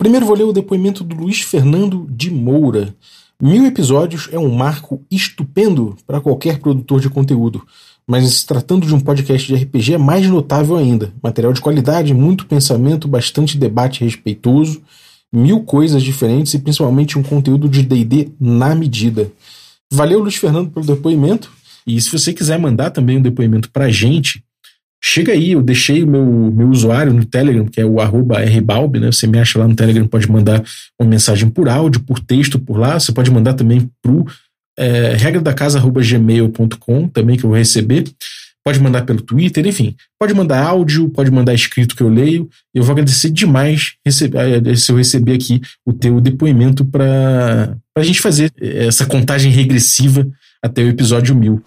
Primeiro vou ler o depoimento do Luiz Fernando de Moura. Mil episódios é um marco estupendo para qualquer produtor de conteúdo, mas se tratando de um podcast de RPG é mais notável ainda. Material de qualidade, muito pensamento, bastante debate respeitoso, mil coisas diferentes e principalmente um conteúdo de DD na medida. Valeu, Luiz Fernando, pelo depoimento. E se você quiser mandar também um depoimento pra gente, chega aí, eu deixei o meu, meu usuário no Telegram, que é o rbalb, né? Você me acha lá no Telegram, pode mandar uma mensagem por áudio, por texto por lá. Você pode mandar também pro é, regra da casa@gmail.com também que eu vou receber. Pode mandar pelo Twitter, enfim. Pode mandar áudio, pode mandar escrito que eu leio. Eu vou agradecer demais receber, eh, se eu receber aqui o teu depoimento para a gente fazer essa contagem regressiva até o episódio 1000.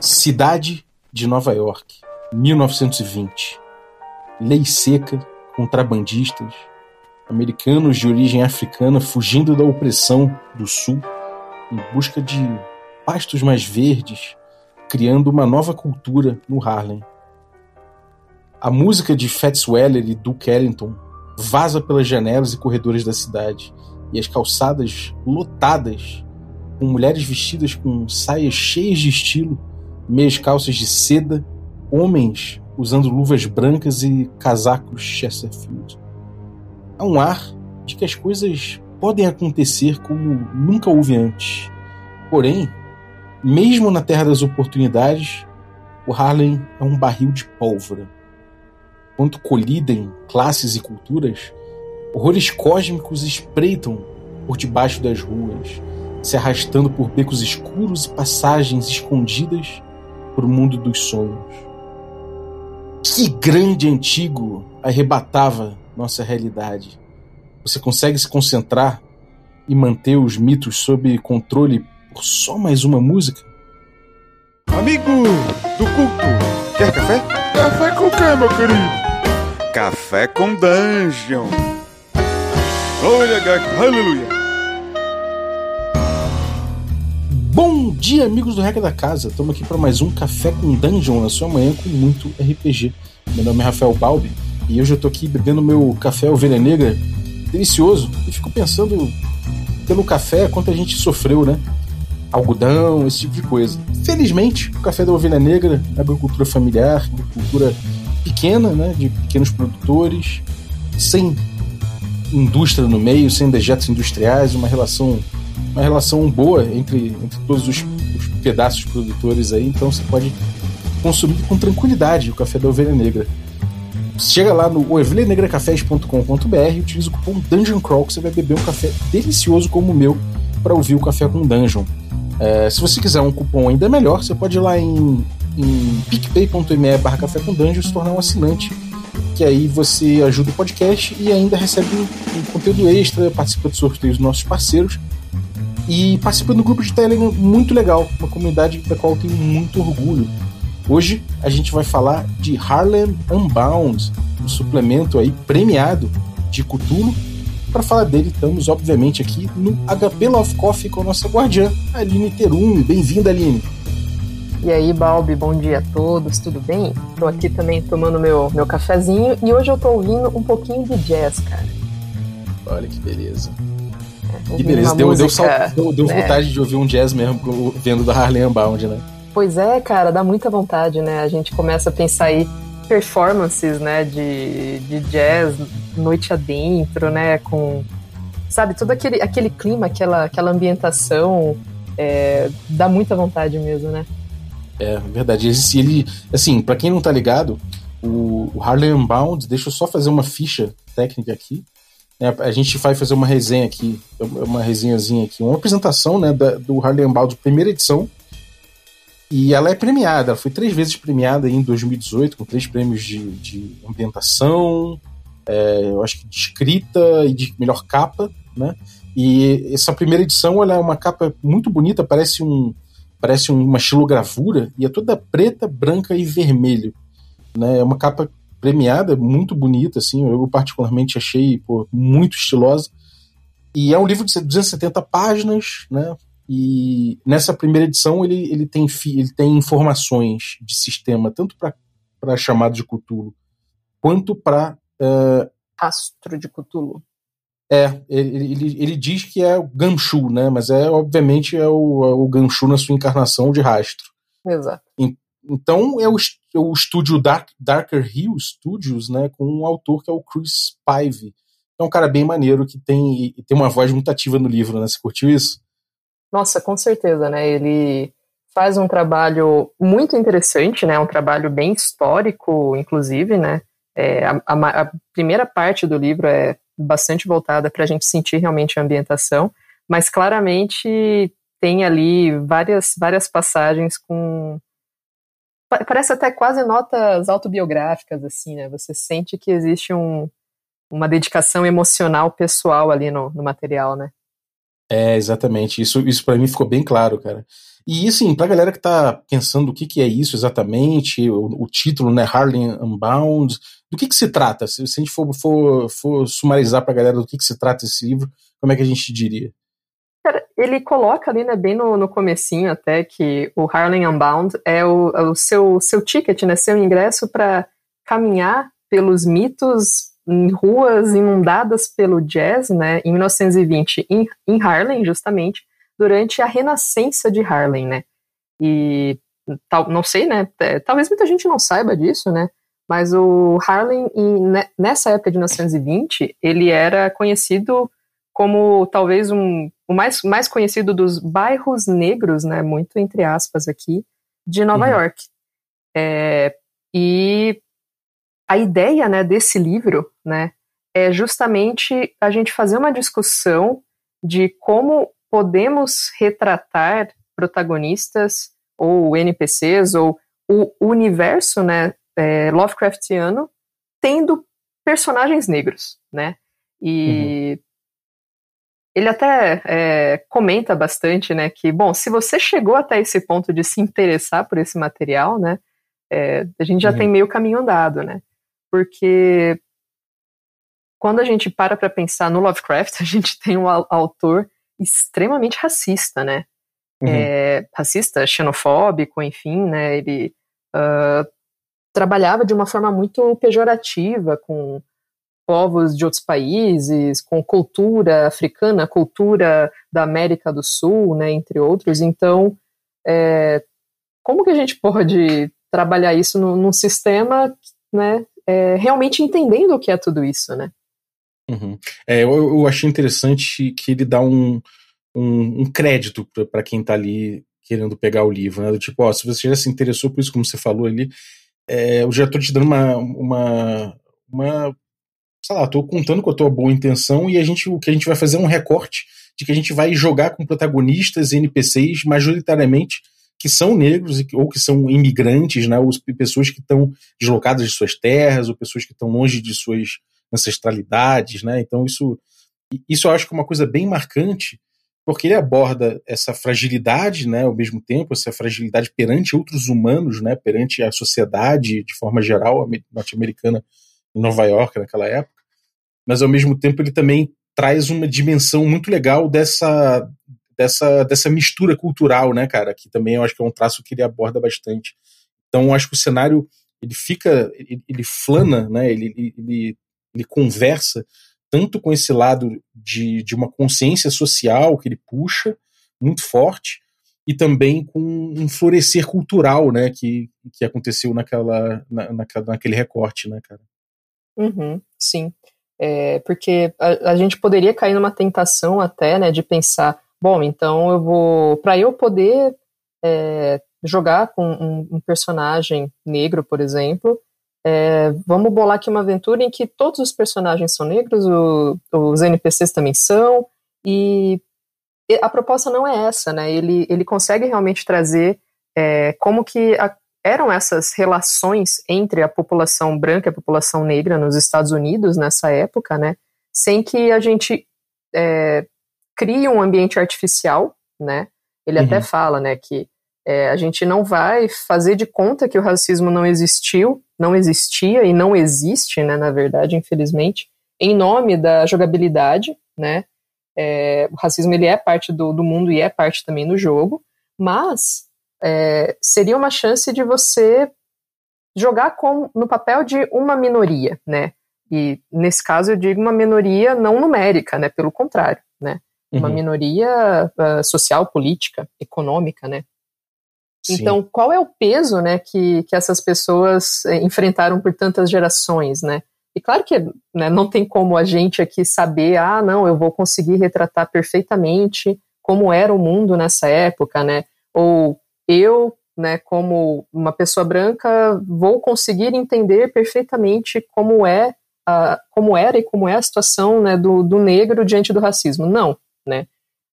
Cidade de Nova York, 1920. Lei seca, contrabandistas, americanos de origem africana fugindo da opressão do sul em busca de pastos mais verdes, criando uma nova cultura no Harlem. A música de Fats Weller e Duke Ellington vaza pelas janelas e corredores da cidade, e as calçadas lotadas com mulheres vestidas com saias cheias de estilo, meias calças de seda, homens usando luvas brancas e casacos Chesterfield. Há um ar de que as coisas podem acontecer como nunca houve antes. Porém, mesmo na terra das oportunidades, o Harlem é um barril de pólvora. Quando colidem classes e culturas, horrores cósmicos espreitam por debaixo das ruas, se arrastando por becos escuros e passagens escondidas por o mundo dos sonhos. Que grande antigo arrebatava nossa realidade. Você consegue se concentrar e manter os mitos sob controle por só mais uma música? Amigo do culto, quer café? Café com quê, meu querido? Café com Dungeon. Glória, aleluia. Bom dia, amigos do Regra da Casa. Estamos aqui para mais um Café com Dungeon na sua manhã com muito RPG. Meu nome é Rafael Balbi e hoje eu tô aqui bebendo meu café ovelha negra delicioso e fico pensando pelo café quanto a gente sofreu, né? Algodão, esse tipo de coisa. Felizmente, o café da ovelha negra, agricultura familiar, agricultura pequena, né, de pequenos produtores, sem indústria no meio, sem dejetos industriais, uma relação uma relação boa entre, entre todos os, os pedaços produtores aí, então você pode consumir com tranquilidade o café da ovelha negra. Chega lá no ovelhanegracafés.com.br e utiliza o cupom Dungeon Crawl que você vai beber um café delicioso como o meu para ouvir o Café com Dungeon. É, se você quiser um cupom ainda melhor, você pode ir lá em, em picpay.me barra café com dungeon e se tornar um assinante que aí você ajuda o podcast e ainda recebe um, um conteúdo extra, participa de sorteios dos nossos parceiros e participa do grupo de Telegram muito legal, uma comunidade da qual eu tenho muito orgulho. Hoje a gente vai falar de Harlem Unbound, um suplemento aí premiado de Cthulhu. Para falar dele, estamos obviamente aqui no HP Love Coffee com a nossa guardiã, Aline Terume. Bem-vinda, Aline. E aí, Balbi, bom dia a todos, tudo bem? Tô aqui também tomando meu, meu cafezinho e hoje eu tô ouvindo um pouquinho de jazz, cara. Olha que beleza. Que beleza, deu, música, deu, deu, deu né? vontade de ouvir um jazz mesmo vendo da Harlem Unbound, né? Pois é, cara, dá muita vontade, né? A gente começa a pensar aí performances, né, de, de jazz noite adentro, né, com, sabe, todo aquele, aquele clima, aquela, aquela ambientação, é, dá muita vontade mesmo, né? É, verdade. Ele, ele assim, para quem não tá ligado, o, o Harlem Unbound, deixa eu só fazer uma ficha técnica aqui. É, a gente vai fazer uma resenha aqui, uma resenhazinha aqui, uma apresentação né, da, do Harlem Bald, primeira edição. E ela é premiada, ela foi três vezes premiada em 2018, com três prêmios de, de ambientação, é, eu acho que de escrita e de melhor capa, né? E essa primeira edição ela é uma capa muito bonita, parece um parece uma xilogravura e é toda preta, branca e vermelho, né? É uma capa premiada, muito bonita, assim, eu particularmente achei pô, muito estilosa. E é um livro de 270 páginas, né? E nessa primeira edição ele, ele, tem, ele tem informações de sistema, tanto para chamados de Cthulhu, quanto para uh, Rastro de Cthulhu. É, ele, ele, ele diz que é o Ganshu, né? Mas é obviamente é o, é o Ganshu na sua encarnação de rastro. Exato. Então é o, é o estúdio Dark, Darker Hill Studios, né? Com um autor que é o Chris Pive. É um cara bem maneiro que tem, tem uma voz muito ativa no livro, né? Você curtiu isso? Nossa, com certeza, né? Ele faz um trabalho muito interessante, né? Um trabalho bem histórico, inclusive, né? É, a, a, a, primeira parte do livro é bastante voltada para a gente sentir realmente a ambientação, mas claramente tem ali várias, várias passagens com. Parece até quase notas autobiográficas, assim, né? Você sente que existe um, uma dedicação emocional pessoal ali no, no material, né? É, exatamente. Isso, isso para mim ficou bem claro, cara. E assim, pra galera que tá pensando o que, que é isso exatamente, o, o título, né, Harlem Unbound, do que que se trata? Se, se a gente for, for, for sumarizar pra galera do que que se trata esse livro, como é que a gente diria? Ele coloca ali, né, bem no, no comecinho até, que o Harlem Unbound é o, é o seu, seu ticket, né, seu ingresso para caminhar pelos mitos em ruas inundadas pelo jazz, né, em 1920, em, em Harlem, justamente, durante a renascença de Harlem, né, e tal, não sei, né, é, talvez muita gente não saiba disso, né, mas o Harlem, em, nessa época de 1920, ele era conhecido como talvez um, o mais, mais conhecido dos bairros negros, né, muito entre aspas aqui, de Nova uhum. York. É, e a ideia né, desse livro né, é justamente a gente fazer uma discussão de como podemos retratar protagonistas ou NPCs ou o universo né, é, Lovecraftiano tendo personagens negros, né? E uhum. Ele até é, comenta bastante, né, que, bom, se você chegou até esse ponto de se interessar por esse material, né, é, a gente já uhum. tem meio caminho andado, né? porque quando a gente para para pensar no Lovecraft, a gente tem um autor extremamente racista, né? Uhum. É, racista, xenofóbico, enfim, né? Ele uh, trabalhava de uma forma muito pejorativa com povos de outros países, com cultura africana, cultura da América do Sul, né, entre outros. Então, é, como que a gente pode trabalhar isso no, num sistema né, é, realmente entendendo o que é tudo isso, né? Uhum. É, eu, eu, achei interessante que ele dá um, um, um crédito para quem está ali querendo pegar o livro, né? Tipo, ó, se você já se interessou por isso, como você falou ali, é, eu já estou te dando uma, uma, uma sei lá, estou contando com a tua boa intenção e a gente, o que a gente vai fazer é um recorte de que a gente vai jogar com protagonistas e NPCs majoritariamente que são negros ou que são imigrantes, né, ou pessoas que estão deslocadas de suas terras, ou pessoas que estão longe de suas ancestralidades, né? Então isso isso eu acho que é uma coisa bem marcante, porque ele aborda essa fragilidade, né, ao mesmo tempo, essa fragilidade perante outros humanos, né, perante a sociedade de forma geral norte-americana em Nova York naquela época, mas ao mesmo tempo ele também traz uma dimensão muito legal dessa dessa, dessa mistura cultural, né, cara? Que também eu acho que é um traço que ele aborda bastante. Então, eu acho que o cenário ele fica, ele, ele flana, né? Ele, ele, ele conversa tanto com esse lado de, de uma consciência social que ele puxa muito forte e também com um florescer cultural, né, que, que aconteceu naquela, na, naquela, naquele recorte, né, cara? Uhum, sim, é, porque a, a, gente poderia cair numa tentação até, né, de pensar, bom, então eu vou, para eu poder é, jogar com um, um, personagem negro, por exemplo, é, vamos bolar aqui uma aventura em que todos os personagens são negros, o, os NPCs também são, e a proposta não é essa, né? Ele, ele consegue realmente trazer é, como que a, eram essas relações entre a população branca e a população negra nos Estados Unidos nessa época, né? Sem que a gente é, cria um ambiente artificial, né? Ele uhum. até fala, né, que é, a gente não vai fazer de conta que o racismo não existiu, não existia e não existe, né, na verdade, infelizmente, em nome da jogabilidade, né? É, o racismo ele é parte do, do mundo e é parte também do jogo, mas é, seria uma chance de você jogar com, no papel de uma minoria, né? E nesse caso eu digo uma minoria não numérica, né? Pelo contrário, né? Uma uhum. minoria uh, social, política, econômica, né? Sim. Então, qual é o peso, né, que, que essas pessoas eh, enfrentaram por tantas gerações, né? E claro que né, não tem como a gente aqui saber, ah, não, eu vou conseguir retratar perfeitamente como era o mundo nessa época, né? Ou eu, né, como uma pessoa branca, vou conseguir entender perfeitamente como é, a, como era e como é a situação né, do, do negro diante do racismo. Não, né?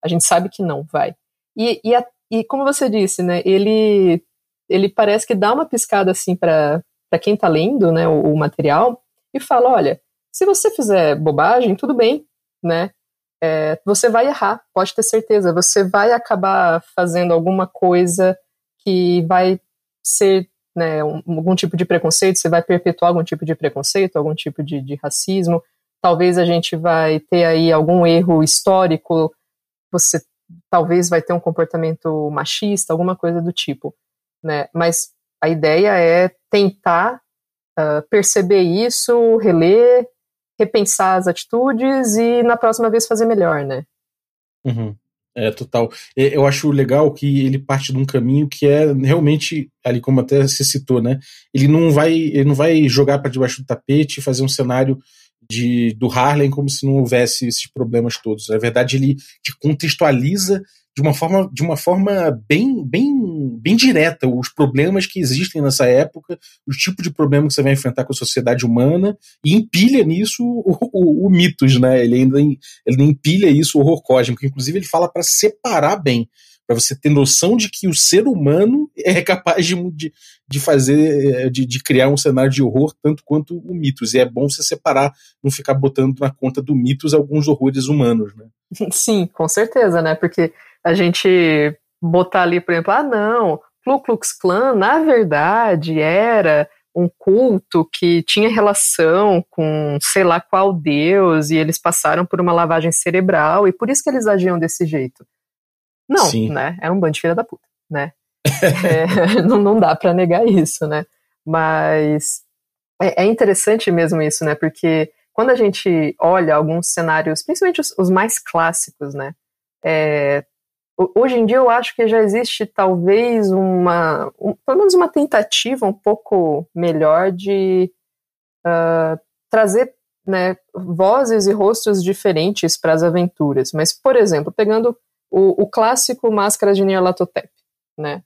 A gente sabe que não vai. E, e, a, e como você disse, né, ele, ele parece que dá uma piscada assim para quem está lendo né, o, o material e fala: olha, se você fizer bobagem, tudo bem, né? É, você vai errar, pode ter certeza. Você vai acabar fazendo alguma coisa que vai ser né, um, algum tipo de preconceito, você vai perpetuar algum tipo de preconceito, algum tipo de, de racismo. Talvez a gente vai ter aí algum erro histórico, você talvez vai ter um comportamento machista, alguma coisa do tipo, né? Mas a ideia é tentar uh, perceber isso, reler, repensar as atitudes e na próxima vez fazer melhor, né? Uhum. É, total. Eu acho legal que ele parte de um caminho que é realmente, ali como até você citou, né? Ele não vai, ele não vai jogar para debaixo do tapete e fazer um cenário de, do Harlem como se não houvesse esses problemas todos. Na verdade, ele te contextualiza de uma forma, de uma forma bem, bem, bem direta os problemas que existem nessa época, o tipo de problema que você vai enfrentar com a sociedade humana e empilha nisso o, o, o mitos, né? Ele ainda ele empilha isso o horror cósmico. Inclusive, ele fala para separar bem para você ter noção de que o ser humano é capaz de, de fazer, de, de, criar um cenário de horror tanto quanto o mitos. E é bom você separar, não ficar botando na conta do mitos alguns horrores humanos, né? Sim, com certeza, né? Porque a gente botar ali, por exemplo, ah, não, Ku Klux Klan, na verdade, era um culto que tinha relação com sei lá qual deus e eles passaram por uma lavagem cerebral e por isso que eles agiam desse jeito. Não, Sim. né? É um bando de filha da puta, né? é, não, não dá para negar isso, né? Mas é, é, interessante mesmo isso, né? Porque quando a gente olha alguns cenários, principalmente os, os mais clássicos, né? É, hoje em dia eu acho que já existe talvez uma, um, pelo menos uma tentativa um pouco melhor de uh, trazer né, vozes e rostos diferentes para as aventuras. Mas, por exemplo, pegando o, o clássico Máscara de Nyarlathotep, né?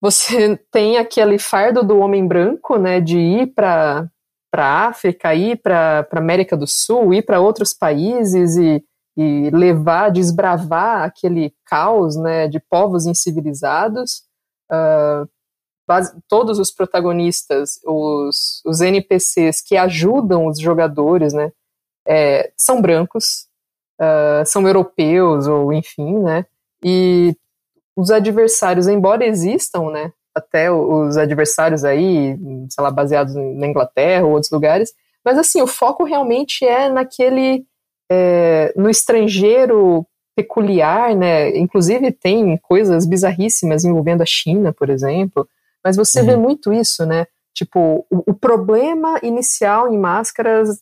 Você tem aquele fardo do homem branco, né, de ir para para África, ir para América do Sul, ir para outros países e, e levar, desbravar aquele caos, né, de povos incivilizados. Uh, todos os protagonistas, os, os NPCs que ajudam os jogadores, né, é, são brancos, uh, são europeus ou enfim, né? E os adversários, embora existam, né? Até os adversários aí, sei lá, baseados na Inglaterra ou outros lugares, mas assim, o foco realmente é naquele, é, no estrangeiro peculiar, né? Inclusive tem coisas bizarríssimas envolvendo a China, por exemplo, mas você uhum. vê muito isso, né? Tipo, o, o, problema inicial em máscaras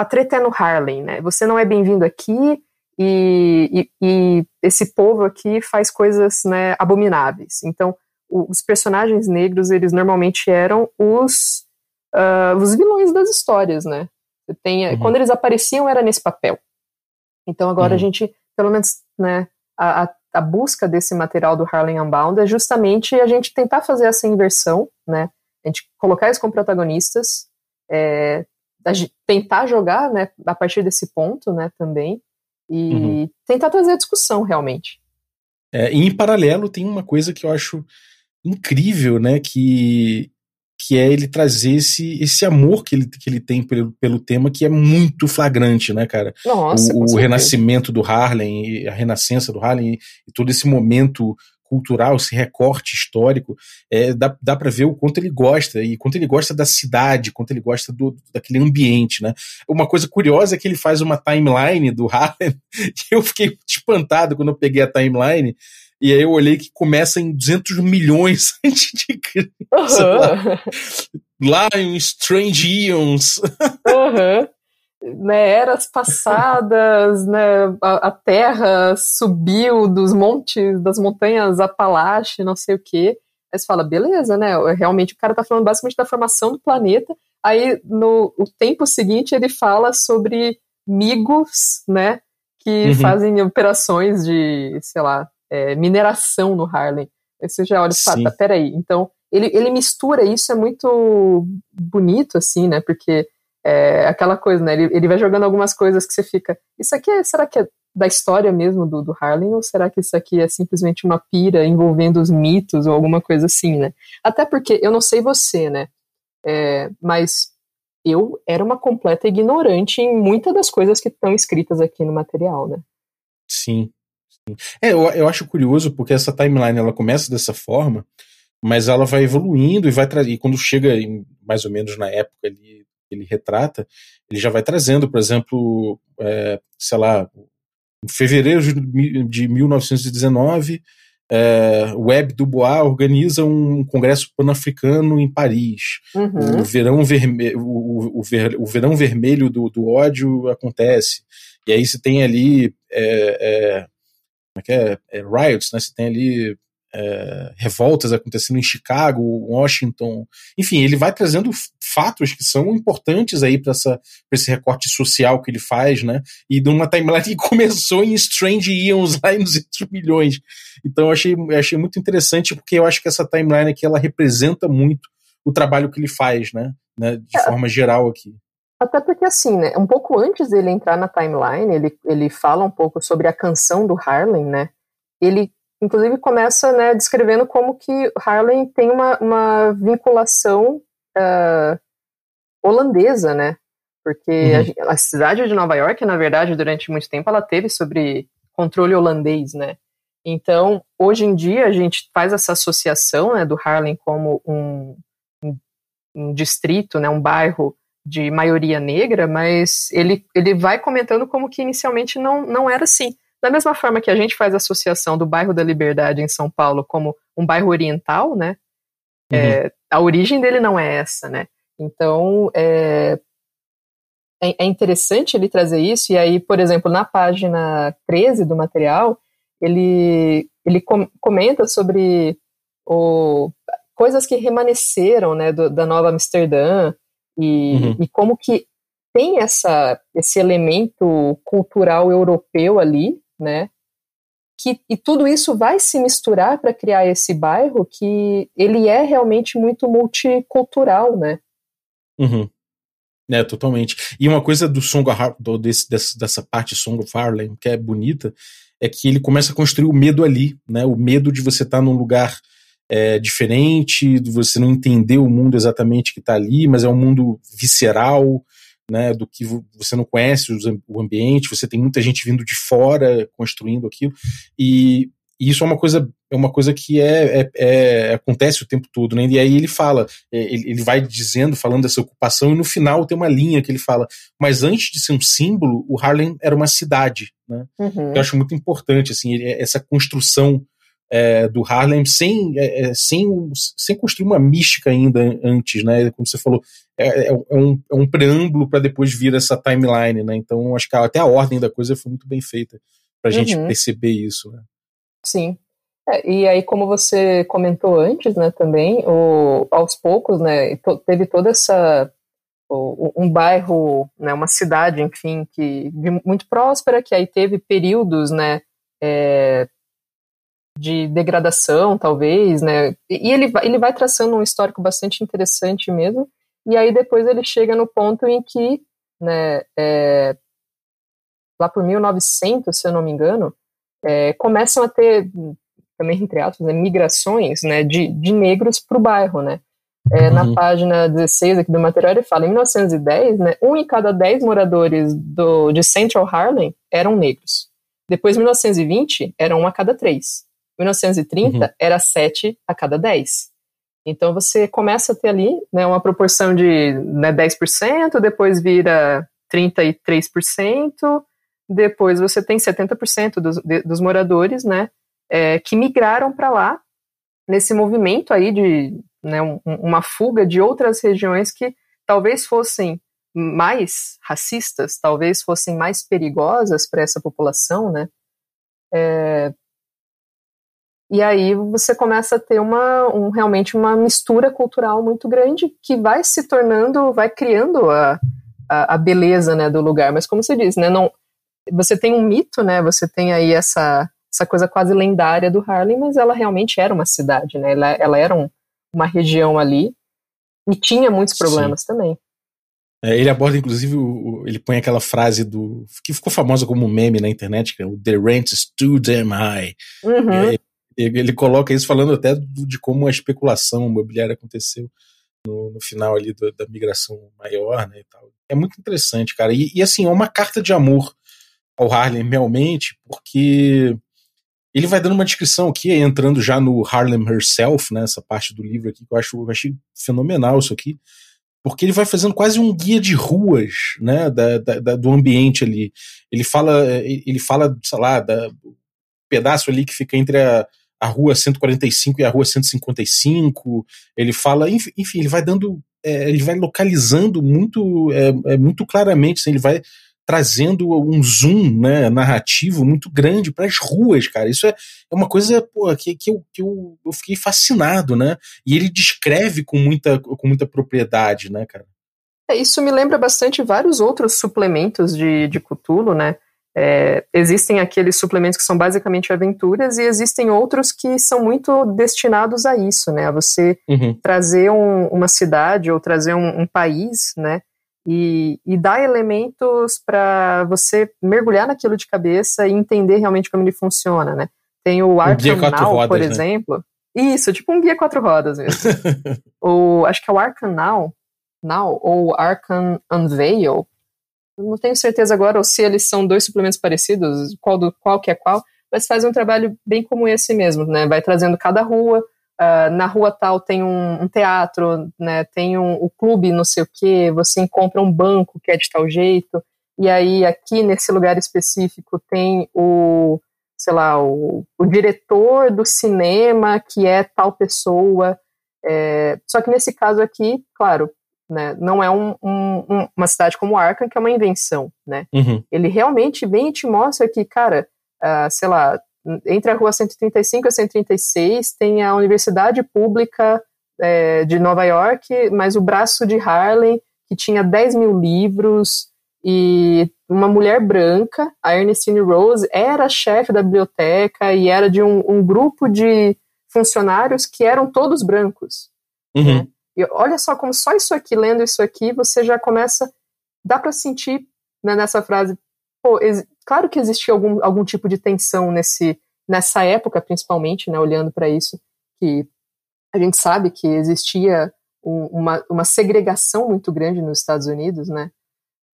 a treta é no Harlem, né? Você não é bem-vindo aqui e, e, e, esse povo aqui faz coisas né, abomináveis. Então, os personagens negros, eles normalmente eram os, uh, os vilões das histórias, né? Tem, uhum. Quando eles apareciam, era nesse papel. Então, agora uhum. a gente, pelo menos, né, a, a, a, busca desse material do Harlem Unbound é justamente a gente tentar fazer essa inversão, né? A gente colocar eles como protagonistas, é, tentar jogar, né, a partir desse ponto, né, também, e uhum. tentar trazer a discussão realmente. É, e em paralelo tem uma coisa que eu acho incrível, né, que que é ele trazer esse, esse amor que ele, que ele tem pelo, pelo tema, que é muito flagrante, né, cara? Nossa, o, o renascimento do Harlem, a renascença do Harlem, e, e todo esse momento cultural, esse recorte histórico, é, dá, dá para ver o quanto ele gosta, e quanto ele gosta da cidade, quanto ele gosta do, daquele ambiente, né? Uma coisa curiosa é que ele faz uma timeline do Harlem, que eu fiquei espantado quando eu peguei a timeline, E aí eu olhei que começa em 200 milhões antes de Cristo. Uhum. Lá, lá em Strange Eons. Uhum. Né, eras passadas, né, a, a, Terra subiu dos montes, das montanhas Apalache, não sei o quê. Aí você fala, beleza, né? Realmente o cara tá falando basicamente da formação do planeta. Aí no o tempo seguinte ele fala sobre migos, né? Que uhum. fazem operações de, sei lá, é, mineração no Harlem. Aí você já olha e fala, tá, peraí. Então, ele, ele mistura isso, é muito bonito, assim, né? Porque é aquela coisa, né? Ele, ele vai jogando algumas coisas que você fica. Isso aqui é, será que é da história mesmo do, do Harlem, ou será que isso aqui é simplesmente uma pira envolvendo os mitos ou alguma coisa assim, né? Até porque eu não sei você, né? É, mas eu era uma completa ignorante em muitas das coisas que estão escritas aqui no material, né? Sim. sim. É, eu, eu acho curioso porque essa timeline ela começa dessa forma, mas ela vai evoluindo e vai. E quando chega em, mais ou menos na época ali ele retrata, ele já vai trazendo, por exemplo, é, sei lá, em fevereiro de 1919, é, Web Dubois organiza um congresso pan-africano em Paris. Uhum. O, verão verme o, o, ver o verão vermelho do, do ódio acontece. E aí você tem ali é, é, como é que é? é riots, né? Você tem ali é, revoltas acontecendo em Chicago, Washington, enfim, ele vai trazendo fatos que são importantes aí para esse recorte social que ele faz, né? E de uma timeline que começou em Strange Eons lá em 200 milhões. Então eu achei, eu achei muito interessante porque eu acho que essa timeline aqui ela representa muito o trabalho que ele faz, né? né de é. forma geral aqui. Até porque, assim, né, um pouco antes dele entrar na timeline, ele, ele fala um pouco sobre a canção do Harlem, né? Ele inclusive começa né, descrevendo como que Harlem tem uma, uma vinculação uh, holandesa, né? Porque uhum. a, a, cidade de Nova York, na verdade, durante muito tempo, ela teve sobre controle holandês, né? Então, hoje em dia, a gente faz essa associação né, do Harlem como um, um, um distrito, né, um bairro de maioria negra, mas ele, ele vai comentando como que inicialmente não, não era assim. Da mesma forma que a gente faz associação do bairro da Liberdade em São Paulo como um bairro oriental, né? É, uhum. É, a origem dele não é essa, né? Então, é, é, é, interessante ele trazer isso, e aí, por exemplo, na página 13 do material, ele, ele com, comenta sobre o, coisas que remanesceram né, do, da Nova Amsterdã, e, uhum. e como que tem essa, esse elemento cultural europeu ali, né? Que, e tudo isso vai se misturar para criar esse bairro que ele é realmente muito multicultural, né? Uhum. É, totalmente. E uma coisa do Song do, desse, dessa, dessa parte Song of Harlem, que é bonita, é que ele começa a construir o medo ali, né? O medo de você estar tá num lugar é, diferente, de você não entender o mundo exatamente que está ali, mas é um mundo visceral, né, do que você não conhece o ambiente, você tem muita gente vindo de fora construindo aquilo, e, e isso é uma coisa é uma coisa que é, é, é, acontece o tempo todo, né? E aí ele fala, é, ele, ele vai dizendo, falando dessa ocupação, e no final tem uma linha que ele fala, mas antes de ser um símbolo, o Harlem era uma cidade, né? Uhum. Eu acho muito importante, assim, essa construção é, do Harlem sem, é, é, sem, sem construir uma mística ainda antes, né? Como você falou, é, é, é um, é um preâmbulo para depois vir essa timeline, né? Então acho que até a ordem da coisa foi muito bem feita para a uhum. gente perceber isso. Né? Sim. E aí, como você comentou antes, né, também, o, aos poucos, né, teve toda essa o, um bairro, né, uma cidade, enfim, que muito próspera, que aí teve períodos, né, é, de degradação, talvez, né? E ele, ele vai traçando um histórico bastante interessante mesmo. E aí depois ele chega no ponto em que, né, é, lá por 1900, se eu não me engano, é, começam a ter, também entre aspas, né, migrações, né, de, de negros para o bairro, né? É, uhum. Na página 16 aqui do material ele fala, em 1910, né, um em cada dez moradores do, de Central Harlem eram negros. Depois, em 1920, eram um a cada três. 1930 uhum. era 7 a cada 10. Então você começa a ter ali né, uma proporção de né, 10%, depois vira 33%, depois você tem 70% dos, de, dos moradores né, é, que migraram para lá nesse movimento aí de né, um, uma fuga de outras regiões que talvez fossem mais racistas, talvez fossem mais perigosas para essa população, né? É, e aí você começa a ter uma, um, realmente uma mistura cultural muito grande que vai se tornando, vai criando a, a, a, beleza né, do lugar. Mas como você diz, né, não, você tem um mito, né? Você tem aí essa, essa coisa quase lendária do Harlem, mas ela realmente era uma cidade, né? Ela, ela era um, uma região ali e tinha muitos problemas Sim. também. É, ele aborda, inclusive, o, ele põe aquela frase do. que ficou famosa como meme na internet, que é o The rent is too damn high. Uhum. Ele, ele, coloca isso falando até de como a especulação imobiliária aconteceu no, no final ali do, da migração maior, né? E tal. É muito interessante, cara. E, e assim, é uma carta de amor ao Harlem realmente, porque ele vai dando uma descrição aqui, entrando já no Harlem Herself, né, essa parte do livro aqui, que eu acho eu achei fenomenal isso aqui porque ele vai fazendo quase um guia de ruas, né, da, da, do ambiente ali. Ele fala, ele fala, sei lá, da pedaço ali que fica entre a, a rua 145 e a rua 155. Ele fala, enfim, ele vai dando, é, ele vai localizando muito, é, é muito claramente, assim, ele vai trazendo um zoom né, narrativo muito grande para as ruas, cara. Isso é, é uma coisa pô, que, que, eu, que eu, eu fiquei fascinado, né? E ele descreve com muita, com muita propriedade, né, cara? É, isso me lembra bastante vários outros suplementos de, de Cthulhu, né? É, existem aqueles suplementos que são basicamente aventuras e existem outros que são muito destinados a isso, né? A você uhum. trazer um, uma cidade ou trazer um, um país, né? e, e dá elementos para você mergulhar naquilo de cabeça e entender realmente como ele funciona, né? Tem o Arkham um Now, rodas, por né? exemplo. Isso, tipo um guia quatro rodas mesmo. o, acho que é o Arkham Now, Now ou Arkham Unveil. Não tenho certeza agora ou se eles são dois suplementos parecidos, qual, do, qual que é qual, mas faz um trabalho bem como esse mesmo, né? Vai trazendo cada rua, Uh, na rua tal tem um, um teatro, né, tem um, o clube não sei o que, você encontra um banco que é de tal jeito, e aí aqui nesse lugar específico tem o, sei lá, o, o diretor do cinema que é tal pessoa, é, só que nesse caso aqui, claro, né, não é um, um, uma cidade como Arkham, que é uma invenção, né, uhum. ele realmente vem e te mostra que, cara, uh, sei lá, entre a rua 135 e 136 tem a Universidade Pública é, de Nova York, mas o braço de Harlem, que tinha 10 mil livros, e uma mulher branca, a Ernestine Rose, era chefe da biblioteca e era de um, um grupo de funcionários que eram todos brancos. Uhum. Né? E olha só como só isso aqui, lendo isso aqui, você já começa, dá para sentir né, nessa frase, pô, Claro que existia algum, algum tipo de tensão nesse, nessa época, principalmente, né, olhando para isso, que a gente sabe que existia um, uma, uma segregação muito grande nos Estados Unidos, né?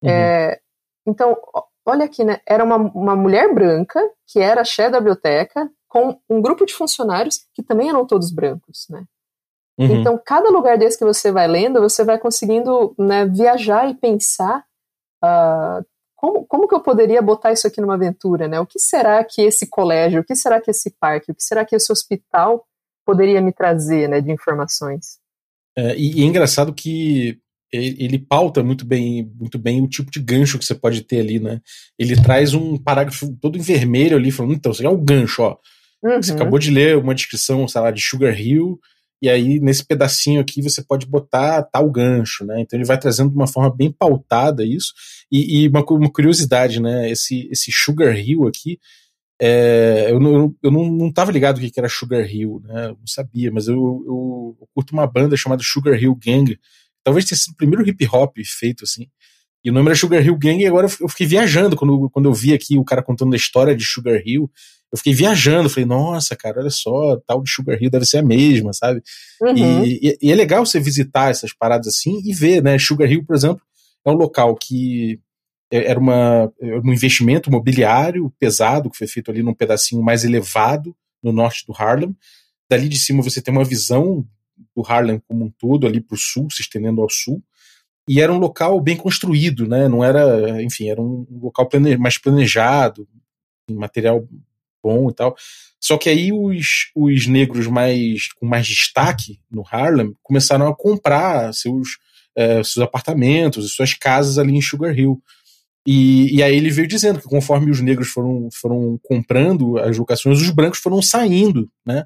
Uhum. É, então, olha aqui, né? Era uma, uma mulher branca que era chefe da biblioteca com um grupo de funcionários que também eram todos brancos, né? Uhum. Então, cada lugar desse que você vai lendo, você vai conseguindo né, viajar e pensar uh, como, como que eu poderia botar isso aqui numa aventura, né? O que será que esse colégio, o que será que esse parque, o que será que esse hospital poderia me trazer, né, de informações? É, e, e, é engraçado que ele, pauta muito bem, muito bem o tipo de gancho que você pode ter ali, né? Ele traz um parágrafo todo em vermelho ali, falando, então, isso aqui é um gancho, ó. Uhum. Você acabou de ler uma descrição, sei lá, de Sugar Hill, e aí nesse pedacinho aqui você pode botar tal gancho, né? Então ele vai trazendo de uma forma bem pautada isso. E, e uma, uma, curiosidade, né? Esse, esse Sugar Hill aqui, é, eu, não, eu não, não ligado o que era Sugar Hill, né? Eu não sabia, mas eu, eu, eu curto uma banda chamada Sugar Hill Gang. Talvez tenha sido o primeiro hip hop feito assim. E o nome era Sugar Hill Gang, e agora eu fiquei viajando quando, quando eu vi aqui o cara contando a história de Sugar Hill eu fiquei viajando, falei, nossa, cara, olha só, tal de Sugar Hill deve ser a mesma, sabe? Uhum. E, e, é legal você visitar essas paradas assim e ver, né? Sugar Hill, por exemplo, é um local que é, era uma, um investimento imobiliário pesado que foi feito ali num pedacinho mais elevado no norte do Harlem. Dali de cima você tem uma visão do Harlem como um todo ali para o sul, se estendendo ao sul. E era um local bem construído, né? Não era, enfim, era um local plane mais planejado, material bom e tal. Só que aí os, os negros mais com mais destaque no Harlem começaram a comprar seus, é, seus apartamentos, suas casas ali em Sugar Hill. E, e aí ele veio dizendo que conforme os negros foram, foram comprando as locações, os brancos foram saindo, né?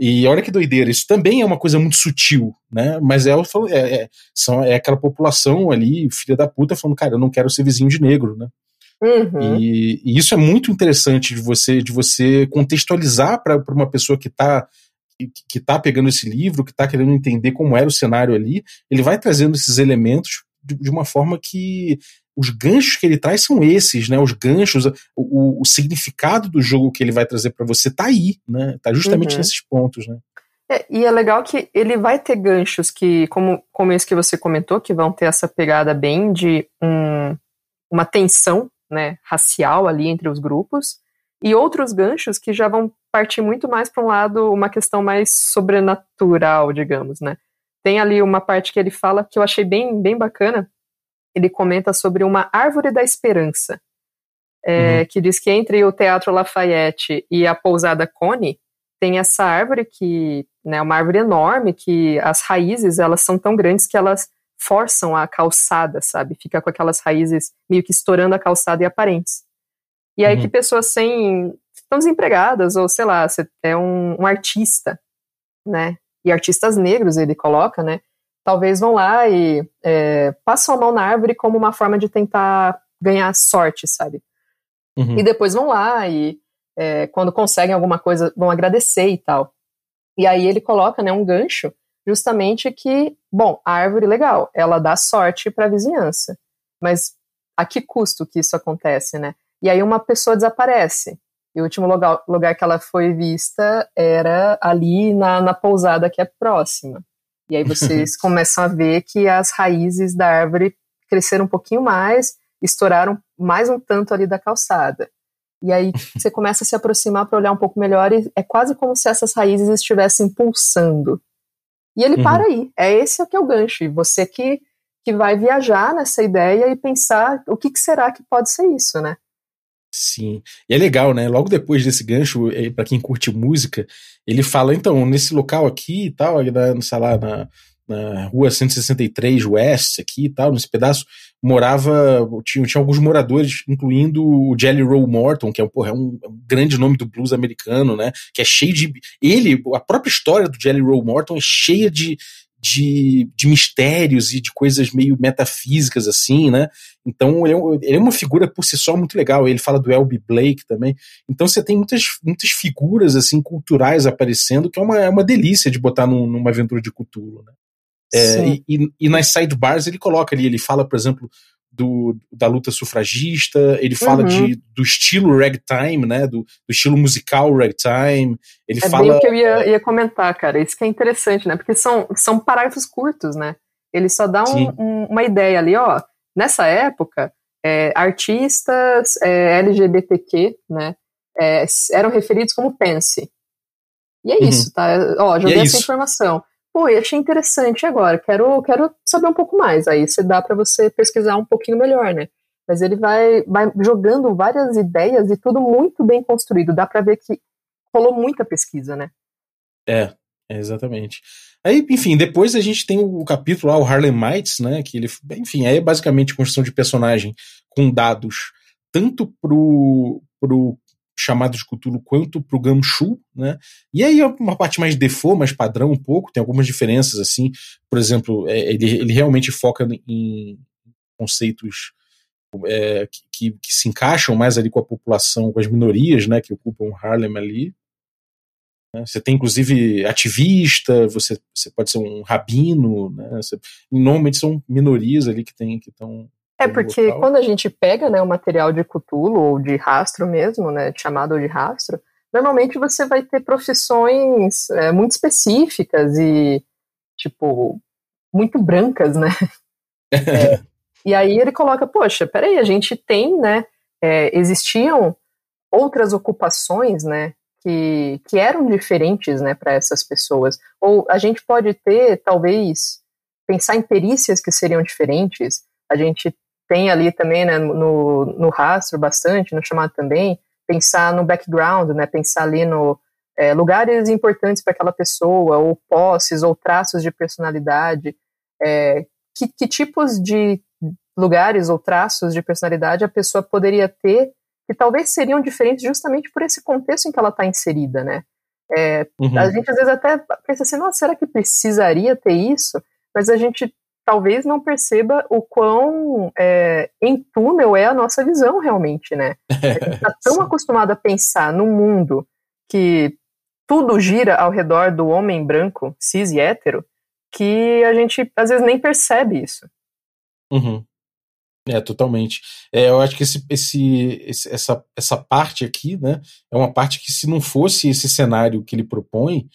E olha que doideira, isso também é uma coisa muito sutil, né? Mas é, é, é, são, é aquela população ali, filha da puta, falando, cara, eu não quero ser vizinho de negro, né? Uhum. E, e, isso é muito interessante de você de você contextualizar para uma pessoa que está que está pegando esse livro, que está querendo entender como era o cenário ali, ele vai trazendo esses elementos de, de uma forma que os ganchos que ele traz são esses, né? Os ganchos, o, o significado do jogo que ele vai trazer para você tá aí, né? Tá justamente uhum. nesses pontos, né? É, e é legal que ele vai ter ganchos que, como, como esse que você comentou, que vão ter essa pegada bem de um, uma tensão né, racial ali entre os grupos, e outros ganchos que já vão partir muito mais para um lado, uma questão mais sobrenatural, digamos, né? Tem ali uma parte que ele fala que eu achei bem, bem bacana, ele comenta sobre uma árvore da esperança, é, uhum. que diz que entre o Teatro Lafayette e a pousada Cone tem essa árvore que né, uma árvore enorme que as raízes elas são tão grandes que elas forçam a calçada, sabe? Fica com aquelas raízes meio que estourando a calçada e aparentes. E aí uhum. que pessoas sem estão desempregadas ou sei lá, você é um, um artista, né? E artistas negros ele coloca, né? talvez vão lá e é, passam a mão na árvore como uma forma de tentar ganhar sorte, sabe? Uhum. E depois vão lá e é, quando conseguem alguma coisa vão agradecer e tal. E aí ele coloca né, um gancho justamente que, bom, a árvore legal, ela dá sorte para a vizinhança, mas a que custo que isso acontece, né? E aí uma pessoa desaparece. E o último lugar, lugar que ela foi vista era ali na, na pousada que é próxima. E aí vocês começam a ver que as raízes da árvore cresceram um pouquinho mais, estouraram mais um tanto ali da calçada. E aí você começa a se aproximar para olhar um pouco melhor e é quase como se essas raízes estivessem pulsando. E ele uhum. para aí. É esse que é o gancho. E você que, que vai viajar nessa ideia e pensar o que, que será que pode ser isso, né? Sim. E é legal, né? Logo depois desse gancho, é, para quem curte música, ele fala, então, nesse local aqui e tal, na, sei lá, na, na rua 163 West aqui e tal, nesse pedaço, morava, tinha, tinha alguns moradores, incluindo o Jelly Roll Morton, que é, porra, é, um, é um, grande nome do blues americano, né? Que é cheio de. Ele, a própria história do Jelly Roll Morton é cheia de, de, de mistérios e de coisas meio metafísicas, assim, né? Então ele é, ele é, uma figura por si só muito legal. Ele fala do Elby Blake também. Então você tem muitas, muitas figuras assim culturais aparecendo, que é uma, é uma delícia de botar num, numa aventura de cultura, né? É, e, e, e, nas sidebars ele coloca ali, ele fala, por exemplo, do, da luta sufragista, ele fala uhum. de, do estilo ragtime, né? Do, do, estilo musical ragtime. Ele é fala. Bem o que eu ia, ia, comentar, cara. Isso que é interessante, né? Porque são, são parágrafos curtos, né? Ele só dá um, um, uma ideia ali, ó. Nessa época, é, artistas é, LGBTQ, né? É, eram referidos como pense. E é uhum. isso, tá? Ó, joguei é essa isso. informação eu achei interessante agora, quero, quero saber um pouco mais. Aí você dá para você pesquisar um pouquinho melhor, né? Mas ele vai, vai jogando várias ideias e tudo muito bem construído. Dá para ver que rolou muita pesquisa, né? É, exatamente. Aí, enfim, depois a gente tem o capítulo lá, o Harlem Mites, né? Que ele, enfim, aí é basicamente construção de personagem com dados tanto pro, pro chamado de Cthulhu quanto pro Gamshu, né? E aí é uma parte mais default, mais padrão um pouco, tem algumas diferenças assim. Por exemplo, é, ele, ele realmente foca em conceitos é, que, que, se encaixam mais ali com a população, com as minorias, né? Que ocupam Harlem ali. Né? Você tem inclusive ativista, você, você pode ser um rabino, né? Você, normalmente são minorias ali que tem que estão é porque local. quando a gente pega né, o material de Cthulhu ou de rastro mesmo, né, chamado de rastro, normalmente você vai ter profissões é, muito específicas e, tipo, muito brancas, né? é, e aí ele coloca, poxa, peraí, a gente tem, né, é, existiam outras ocupações, né, que, que eram diferentes, né, para essas pessoas. Ou a gente pode ter, talvez, pensar em perícias que seriam diferentes, a gente tem ali também, né, no, no rastro bastante, no chamado também, pensar no background, né? Pensar ali no é, lugares importantes para aquela pessoa, ou posses, ou traços de personalidade. É, que, que tipos de lugares ou traços de personalidade a pessoa poderia ter que talvez seriam diferentes justamente por esse contexto em que ela está inserida, né? É, uhum. A gente às vezes até pensa assim, nossa, será que precisaria ter isso? Mas a gente talvez não perceba o quão é, em túnel é a nossa visão realmente, né? A gente está tão acostumado a pensar num mundo que tudo gira ao redor do homem branco, cis e hétero, que a gente às vezes nem percebe isso. Uhum. É, totalmente. É, eu acho que esse, esse, esse, essa, essa parte aqui, né, é uma parte que se não fosse esse cenário que ele propõe,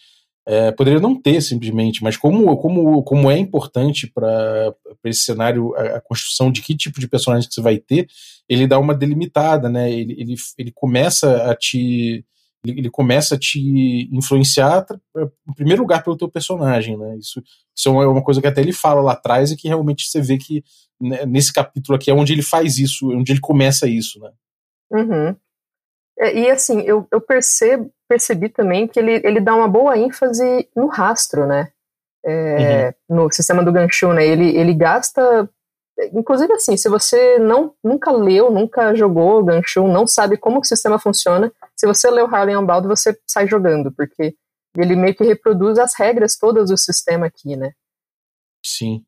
é, poderia não ter simplesmente, mas como, como, como é importante para esse cenário a, a, construção de que tipo de personagem que você vai ter, ele dá uma delimitada, né? Ele, ele, ele começa a te ele, começa a te influenciar em primeiro lugar pelo teu personagem, né? Isso, isso é uma coisa que até ele fala lá atrás e que realmente você vê que né, nesse capítulo aqui é onde ele faz isso, onde ele começa isso, né? Uhum. É, e assim, eu, eu percebo, percebi também que ele, ele dá uma boa ênfase no rastro, né? É, uhum. No sistema do Ganshu, né? Ele, ele gasta. Inclusive, assim, se você não, nunca leu, nunca jogou Ganshu, não sabe como o sistema funciona, se você o Harlem Unbound, você sai jogando, porque ele meio que reproduz as regras todas do sistema aqui, né? Sim.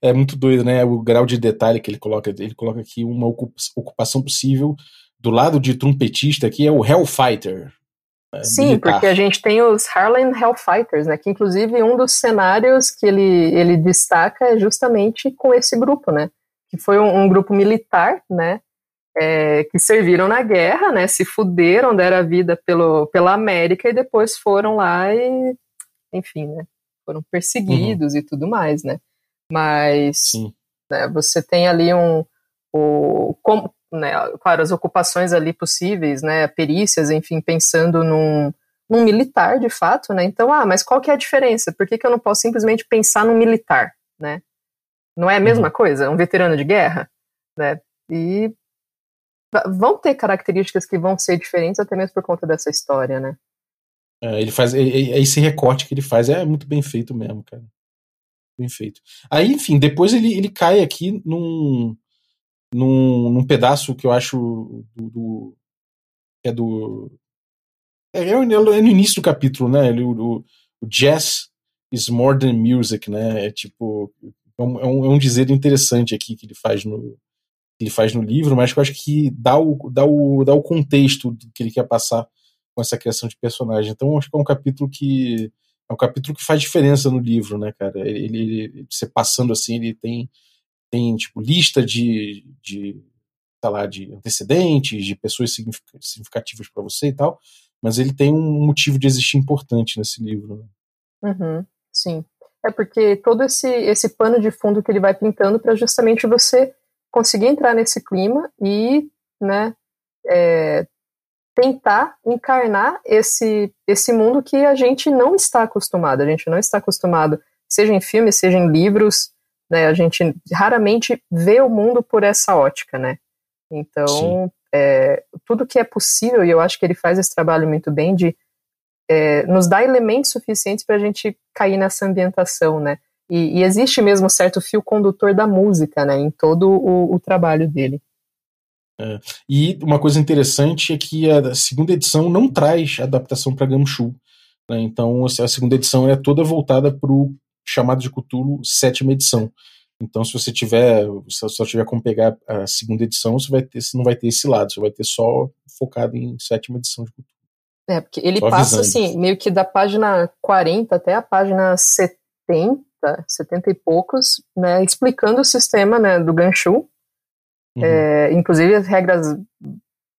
É muito doido, né? O grau de detalhe que ele coloca. Ele coloca aqui uma ocupação possível do lado de trompetista, que é o Hellfighter. É, Sim, militar. porque a gente tem os Harlem Hellfighters, né? Que inclusive um dos cenários que ele, ele destaca é justamente com esse grupo, né? Que foi um, um grupo militar, né? É, que serviram na guerra, né? Se fuderam, deram a vida pelo, pela América e depois foram lá e, enfim, né? Foram perseguidos uhum. e tudo mais, né? Mas né, você tem ali um. O, como, né, claro, as ocupações ali possíveis, né, perícias, enfim, pensando num, num militar de fato, né? Então, ah, mas qual que é a diferença? Por que, que eu não posso simplesmente pensar num militar, né? Não é a mesma uhum. coisa? Um veterano de guerra, né? E vão ter características que vão ser diferentes até mesmo por conta dessa história, né? É, ele faz esse recorte que ele faz é muito bem feito mesmo, cara bem feito. Aí, enfim, depois ele, ele cai aqui num, num, num pedaço que eu acho do, do é do é, é, é, no início do capítulo, né? Ele, o, o, jazz is more than music, né? É tipo é um, é um, é dizer interessante aqui que ele faz no ele faz no livro, mas que eu acho que dá o, dá o, dá o contexto que ele quer passar com essa criação de personagem. Então, acho que é um capítulo que é um capítulo que faz diferença no livro, né, cara? Ele, ele você passando assim, ele tem, tem tipo, lista de, de, sei lá, de antecedentes, de pessoas significativas para você e tal, mas ele tem um motivo de existir importante nesse livro. Né? Uhum, sim. É porque todo esse, esse pano de fundo que ele vai pintando para justamente você conseguir entrar nesse clima e, né, é, tentar encarnar esse, esse mundo que a gente não está acostumado. A gente não está acostumado, seja em filmes, seja em livros, né? A gente raramente vê o mundo por essa ótica, né? Então, é, tudo que é possível, e eu acho que ele faz esse trabalho muito bem, de é, nos dar elementos suficientes para a gente cair nessa ambientação, né? E, e, existe mesmo um certo fio condutor da música, né? Em todo o, o trabalho dele. É. E uma coisa interessante é que a segunda edição não traz adaptação para Gamshu. Né? Então a segunda edição é toda voltada para o chamado de Cthulhu sétima edição. Então se você tiver, se só tiver como pegar a segunda edição, você vai ter, você não vai ter esse lado, você vai ter só focado em sétima edição de Cthulhu. É, porque ele só passa avisando. assim, meio que da página 40 até a página 70, 70 e poucos, né, explicando o sistema né, do Ganshu, Uhum. É, inclusive as regras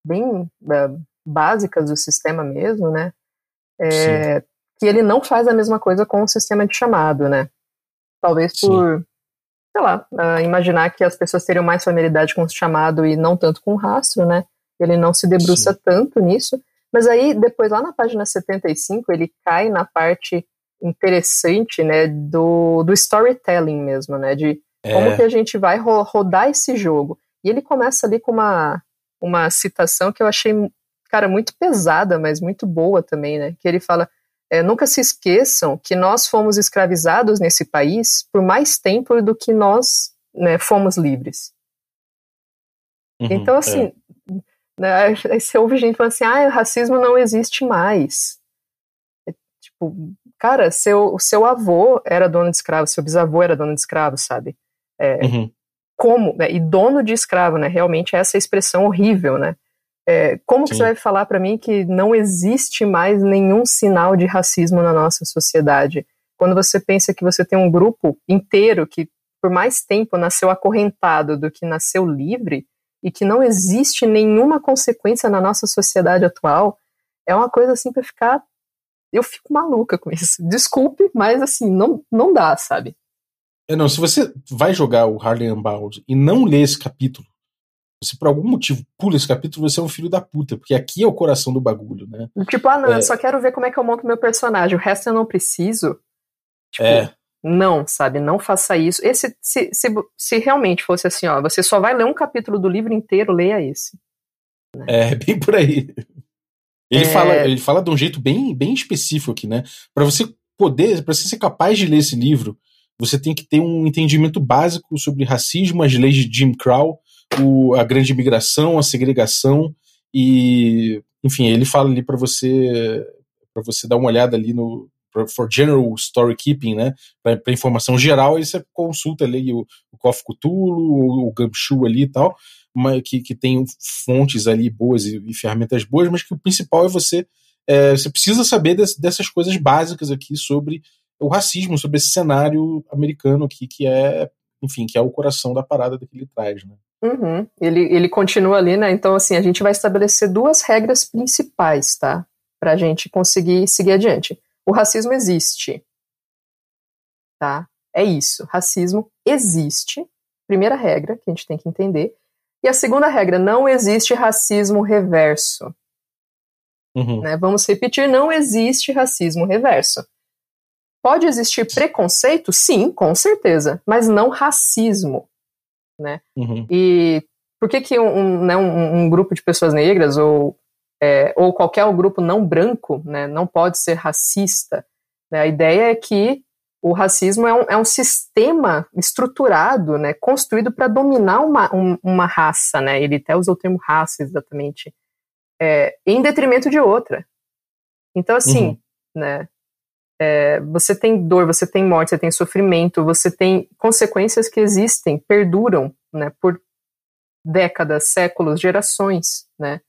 bem é, básicas do sistema mesmo, né? É, que ele não faz a mesma coisa com o sistema de chamado, né? Talvez por, Sim. sei lá, uh, imaginar que as pessoas teriam mais familiaridade com o chamado e não tanto com o rastro, né? Ele não se debruça Sim. tanto nisso. Mas aí, depois, lá na página 75, ele cai na parte interessante, né, do, do storytelling mesmo, né? De como é. que a gente vai ro rodar esse jogo. E ele começa ali com uma, uma citação que eu achei, cara, muito pesada, mas muito boa também, né? Que ele fala: é, nunca se esqueçam que nós fomos escravizados nesse país por mais tempo do que nós né, fomos livres. Uhum, então, assim, é. né, aí você ouve gente falando assim: ah, o racismo não existe mais. É, tipo, cara, seu, seu avô era dono de escravo, seu bisavô era dono de escravo, sabe? É, uhum. Como, né, e dono de escravo, né? Realmente essa expressão horrível, né? É, como que você vai falar para mim que não existe mais nenhum sinal de racismo na nossa sociedade? Quando você pensa que você tem um grupo inteiro que por mais tempo nasceu acorrentado do que nasceu livre e que não existe nenhuma consequência na nossa sociedade atual, é uma coisa assim para ficar eu fico maluca com isso. Desculpe, mas assim, não, não dá, sabe? É, não, se você vai jogar o Harley Unbound e não lê esse capítulo, se por algum motivo pula esse capítulo, você é um filho da puta, porque aqui é o coração do bagulho, né? Tipo, ah, não, é... eu só quero ver como é que eu monto meu personagem, o resto eu não preciso. Tipo, é. não, sabe? Não faça isso. Esse, se, se, se realmente fosse assim, ó, você só vai ler um capítulo do livro inteiro, leia esse. Né? É, bem por aí. Ele, é... fala, ele fala de um jeito bem, bem específico aqui, né? Para você poder, para você ser capaz de ler esse livro, você tem que ter um entendimento básico sobre racismo, as leis de Jim Crow, o, a grande imigração, a segregação e, enfim, ele fala ali para você para você dar uma olhada ali no for general storykeeping, né, para informação geral, aí você consulta ali o, o Kof Cthulhu, o Gumshoe ali e tal, uma, que, que tem fontes ali boas e, e, ferramentas boas, mas que o principal é você é, você precisa saber des, dessas coisas básicas aqui sobre o racismo, sobre esse cenário americano aqui que é, enfim, que é o coração da parada que ele traz, né. Uhum. Ele, ele continua ali, né? Então, assim, a gente vai estabelecer duas regras principais, tá? Para a gente conseguir seguir adiante. O racismo existe, tá? É isso. Racismo existe. Primeira regra que a gente tem que entender. E a segunda regra, não existe racismo reverso. Uhum. Né? Vamos repetir, não existe racismo reverso. Pode existir preconceito? Sim, com certeza, mas não racismo né? Uhum. E por que, que um, né, um, um, grupo de pessoas negras ou, é, ou qualquer grupo não branco né, não pode ser racista? Né? A ideia é que o racismo é um, é um sistema estruturado, né, construído para dominar uma, um, uma raça, né? Ele até usa o termo raça exatamente, é, em detrimento de outra. Então, assim, uhum. né, é, você tem dor, você tem morte, você tem sofrimento, você tem consequências que existem, perduram, né, por décadas, séculos, gerações, né.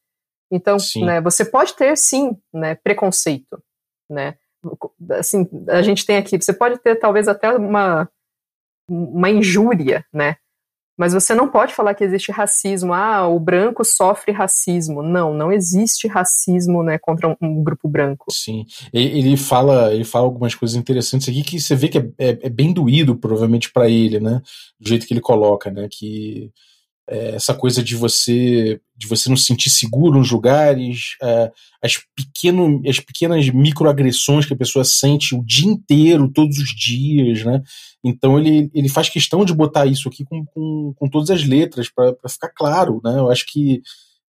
Então, né, você pode ter sim, né, preconceito, né. Assim, a gente tem aqui, você pode ter talvez até uma uma injúria, né, mas você não pode falar que existe racismo. Ah, o branco sofre racismo. Não, não existe racismo né, contra um, um grupo branco. Sim. Ele fala, ele fala algumas coisas interessantes aqui que você vê que é, é, é bem doído, provavelmente, para ele, né? Do jeito que ele coloca, né? Que é, essa coisa de você de você não se sentir seguro nos lugares, é, as, pequeno, as pequenas microagressões que a pessoa sente o dia inteiro, todos os dias, né? Então ele, ele faz questão de botar isso aqui com, com, com todas as letras para ficar claro, né? Eu acho que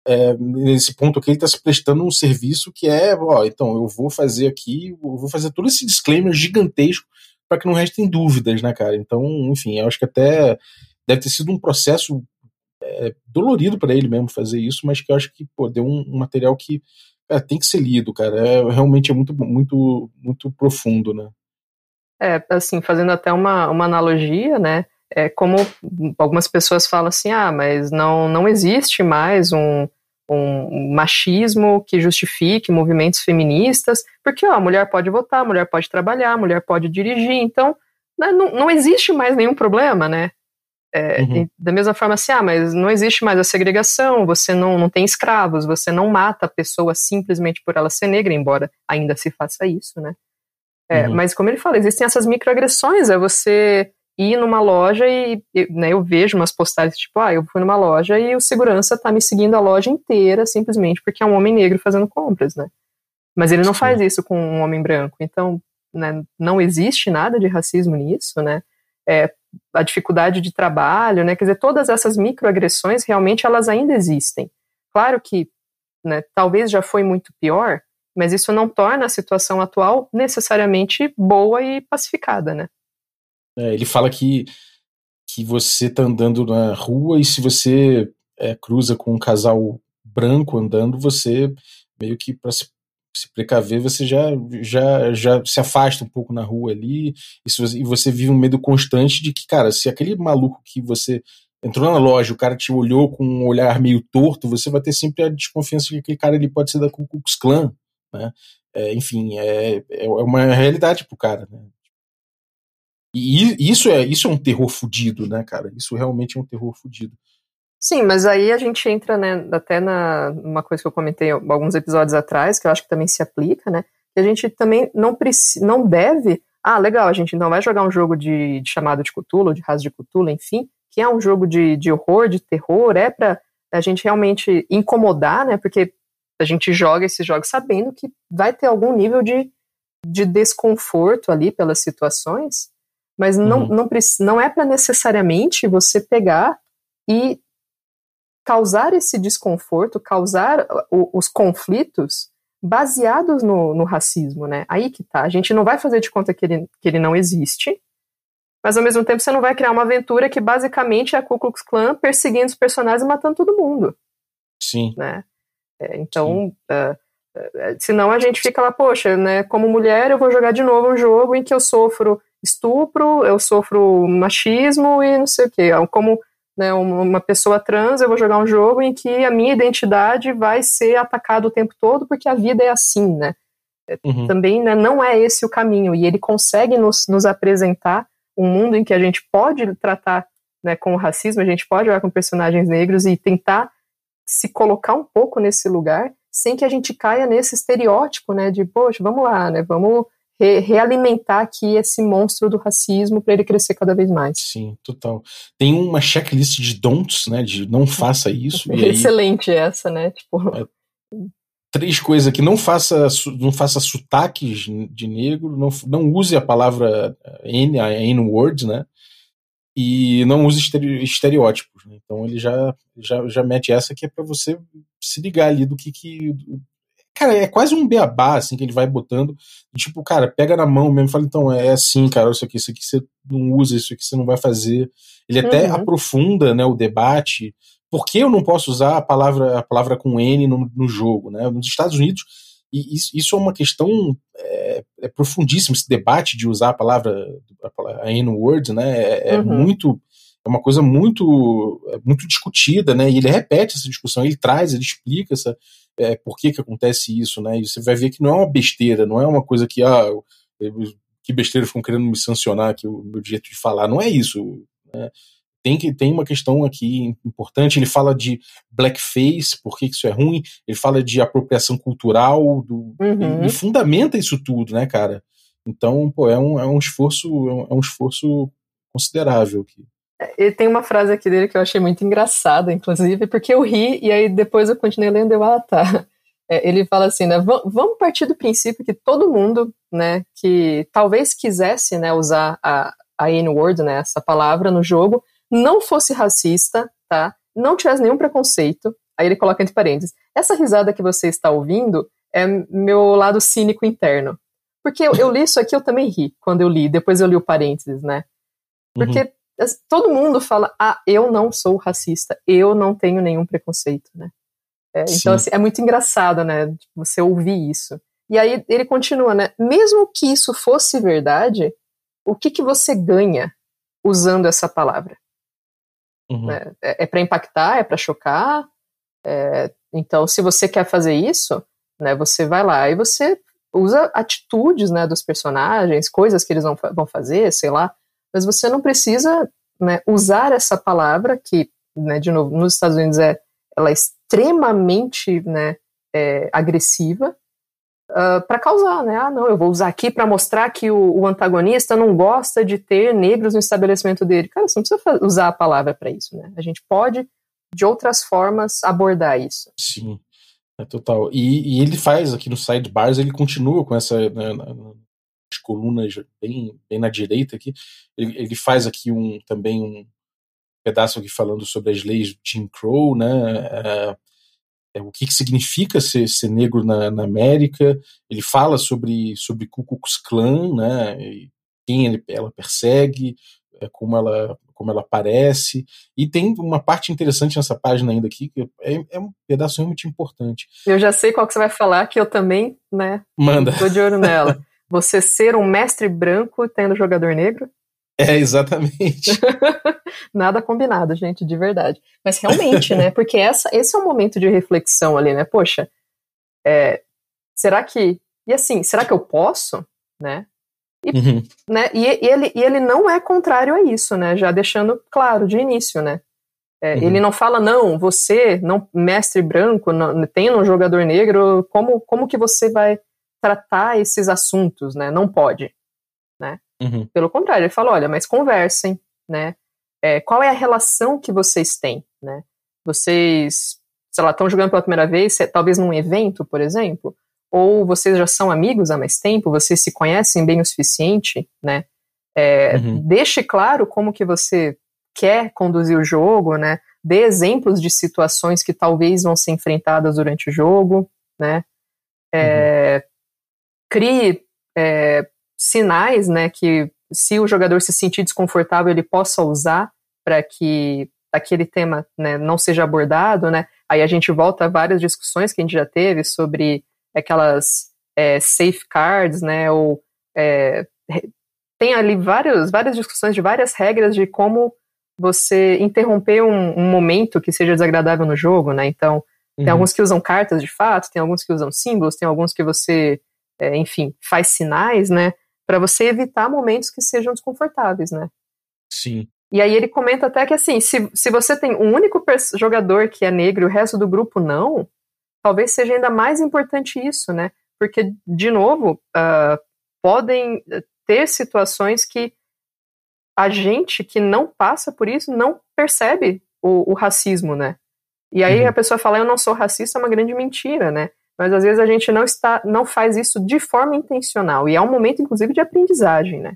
é, nesse ponto aqui ele está se prestando um serviço que é, ó, então eu vou fazer aqui, eu vou fazer todo esse disclaimer gigantesco para que não restem dúvidas, né, cara? Então, enfim, eu acho que até deve ter sido um processo é, dolorido para ele mesmo fazer isso, mas que eu acho que pô, deu um, um material que é, tem que ser lido, cara. É, realmente é muito, muito, muito profundo, né? É, assim, fazendo até uma, uma analogia, né? É como algumas pessoas falam assim, ah, mas não, não existe mais um, um machismo que justifique movimentos feministas, porque ó, a mulher pode votar, a mulher pode trabalhar, a mulher pode dirigir, então né, não, não existe mais nenhum problema, né? É, uhum. Da mesma forma assim, ah, mas não existe mais a segregação, você não, não tem escravos, você não mata a pessoa simplesmente por ela ser negra, embora ainda se faça isso, né? É, uhum. Mas como ele fala, existem essas microagressões, é você ir numa loja e, né, eu vejo umas postagens tipo, ah, eu fui numa loja e o segurança tá me seguindo a loja inteira simplesmente porque é um homem negro fazendo compras, né? Mas ele não Sim. faz isso com um homem branco, então né, não existe nada de racismo nisso, né? É, a dificuldade de trabalho, né? Quer dizer, todas essas microagressões realmente elas ainda existem. claro que né, talvez já foi muito pior, mas isso não torna a situação atual necessariamente boa e pacificada, né? É, ele fala que, que você tá andando na rua e se você é, cruza com um casal branco andando, você meio que para se, se, precaver, você já, já, já se afasta um pouco na rua ali e, você, e você vive um medo constante de que, cara, se aquele maluco que você entrou na loja, o cara te olhou com um olhar meio torto, você vai ter sempre a desconfiança de que aquele cara ele pode ser da Ku Klux Klan, né? É, enfim, é, é uma realidade pro cara, né? E isso é, isso é um terror fudido, né, cara? Isso realmente é um terror fudido. Sim, mas aí a gente entra, né, até na uma coisa que eu comentei alguns episódios atrás, que eu acho que também se aplica, né? Que a gente também não precisa, não deve. Ah, legal, a gente não vai jogar um jogo de, de chamado de Cthulhu, de raso de Cthulhu, enfim, que é um jogo de, de horror, de terror, é para a gente realmente incomodar, né? Porque a gente joga esses jogos sabendo que vai ter algum nível de, de desconforto ali pelas situações, mas não, uhum. não, não é para necessariamente você pegar e causar esse desconforto, causar o, os conflitos baseados no, no, racismo, né? Aí que tá. A gente não vai fazer de conta que ele, que ele não existe, mas ao mesmo tempo você não vai criar uma aventura que basicamente é a Ku Klux Klan perseguindo os personagens e matando todo mundo. Sim. Né? É, então, uh, uh, senão a gente fica lá, poxa, né, como mulher eu vou jogar de novo um jogo em que eu sofro estupro, eu sofro machismo e não sei o quê. Como né, uma pessoa trans, eu vou jogar um jogo em que a minha identidade vai ser atacada o tempo todo porque a vida é assim, né? É, uhum. Também né, não é esse o caminho. E ele consegue nos, nos apresentar um mundo em que a gente pode tratar né, com o racismo, a gente pode jogar com personagens negros e tentar se colocar um pouco nesse lugar, sem que a gente caia nesse estereótipo, né, de, poxa, vamos lá, né, vamos re realimentar aqui esse monstro do racismo para ele crescer cada vez mais. Sim, total. Tem uma checklist de don'ts, né, de não faça isso. Excelente aí, essa, né, tipo... É, três coisas aqui, não faça, não faça sotaques de negro, não, não use a palavra N, a N-word, né, e não use estereótipos. Né? Então ele já, já, já mete essa que é para você se ligar ali do que que. Cara, é quase um beabá, assim, que ele vai botando. E, tipo, cara, pega na mão mesmo e fala, então, é assim, cara, isso aqui, isso aqui você não usa, isso aqui você não vai fazer. Ele até uhum. aprofunda, né, o debate. Por que eu não posso usar a palavra, a palavra com N no, no jogo, né? Nos Estados Unidos, e isso, isso é uma questão é, é, profundíssima, esse debate de usar a palavra, a N-word, né? É, é uhum. muito. É uma coisa muito, é muito discutida, né? E ele repete essa discussão, ele traz, ele explica essa, é, por que, que acontece isso, né? E você vai ver que não é uma besteira, não é uma coisa que, ah, que besteira ficam querendo me sancionar aqui o meu jeito de falar. Não é isso. Né? tem, que, tem uma questão aqui importante. Ele fala de blackface, por que isso é ruim. Ele fala de apropriação cultural, do, uhum. e, e, fundamenta isso tudo, né, cara? Então, pô, é um, é um esforço, é um esforço considerável aqui. Ele tem uma frase aqui dele que eu achei muito engraçada, inclusive, porque eu ri e aí depois eu continuei lendo e eu, ah, tá. É, ele fala assim, né, vamos partir do princípio que todo mundo, né, que talvez quisesse, né, usar a, a N-word, né, essa palavra no jogo, não fosse racista, tá? Não tivesse nenhum preconceito. Aí ele coloca entre parênteses. Essa risada que você está ouvindo é meu lado cínico interno. Porque eu, eu li isso aqui, eu também ri quando eu li, depois eu li o parênteses, né? Porque uhum. Todo mundo fala, ah, eu não sou racista, eu não tenho nenhum preconceito, né? É, então, assim, é muito engraçado, né? Você ouvir isso. E aí ele continua, né? Mesmo que isso fosse verdade, o que, que você ganha usando essa palavra? Uhum. Né? É, é para impactar, é para chocar. É, então, se você quer fazer isso, né, você vai lá e você usa atitudes né, dos personagens, coisas que eles vão, vão fazer, sei lá, mas você não precisa né, usar essa palavra que, né, de novo, nos Estados Unidos é, ela é extremamente né, é, agressiva, uh, ah, para causar, né? Ah, não, eu vou usar aqui para mostrar que o, o, antagonista não gosta de ter negros no estabelecimento dele. Cara, você não precisa usar a palavra para isso, né? A gente pode, de outras formas, abordar isso. Sim, é total. E, e ele faz aqui no sidebars, ele continua com essa. Né, colunas bem, bem na direita aqui, ele, ele faz aqui um também um pedaço aqui falando sobre as leis de Jim Crow, né? É, é, o que, que significa ser, ser negro na, na, América. Ele fala sobre, sobre Ku Klux Klan, né, quem ele, ela persegue, é, como, ela, como ela aparece. E tem uma parte interessante nessa página ainda aqui, que é, é um pedaço realmente importante. Eu já sei qual que você vai falar, que eu também, né, Manda. tô de olho nela. Você ser um mestre branco tendo jogador negro? É, exatamente. Nada combinado, gente, de verdade. Mas realmente, né? Porque essa, esse é um momento de reflexão ali, né? Poxa, é, será que. E assim, será que eu posso? Né? E, uhum. né, e, e, ele, e ele não é contrário a isso, né? Já deixando claro de início, né? É, uhum. Ele não fala, não, você, não mestre branco, não, tem um jogador negro, como, como que você vai tratar esses assuntos, né? Não pode, né? Uhum. Pelo contrário, ele fala, olha, mas conversem, né? É, qual é a relação que vocês têm, né? Vocês, sei lá, estão jogando pela primeira vez, talvez num evento, por exemplo, ou vocês já são amigos há mais tempo, vocês se conhecem bem o suficiente, né? É, uhum. Deixe claro como que você quer conduzir o jogo, né? Dê exemplos de situações que talvez vão ser enfrentadas durante o jogo, né? É, uhum. Crie é, sinais, né, que se o jogador se sentir desconfortável, ele possa usar para que aquele tema né, não seja abordado, né? Aí a gente volta a várias discussões que a gente já teve sobre aquelas é, safeguards, né? Ou é, tem ali vários, várias discussões de várias regras de como você interromper um, um momento que seja desagradável no jogo, né? Então, tem uhum. alguns que usam cartas de fato, tem alguns que usam símbolos, tem alguns que você, é, enfim, faz sinais, né? para você evitar momentos que sejam desconfortáveis, né? Sim. E aí ele comenta até que assim, se, se você tem um único jogador que é negro e o resto do grupo não, talvez seja ainda mais importante isso, né? Porque, de novo, uh, podem ter situações que a gente que não passa por isso não percebe o, o racismo, né? E aí uhum. a pessoa fala, eu não sou racista, é uma grande mentira, né? Mas às vezes a gente não está, não faz isso de forma intencional e é um momento, inclusive, de aprendizagem, né?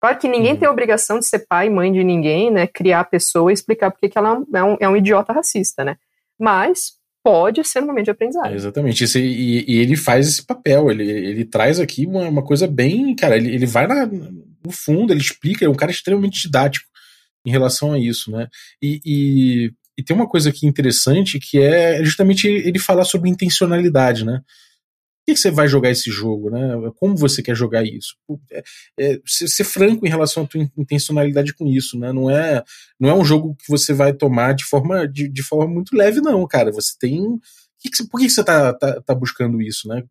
Claro que ninguém uhum. tem a obrigação de ser pai e mãe de ninguém, né? Criar a pessoa e explicar porque que ela é um, é um idiota racista, né? Mas pode ser um momento de aprendizagem. É, exatamente. Esse, e, e, ele faz esse papel, ele, ele traz aqui uma, uma coisa bem. Cara, ele, ele vai na, no fundo, ele explica, é um cara extremamente didático em relação a isso, né? E, e e tem uma coisa aqui interessante que é justamente ele falar sobre intencionalidade, né? Por que você vai jogar esse jogo, né? Como você quer jogar isso? É, é, ser franco em relação à tua intencionalidade com isso, né? Não é, não é um jogo que você vai tomar de forma, de, de forma muito leve, não, cara. Você tem por que você está tá, tá, buscando isso, né?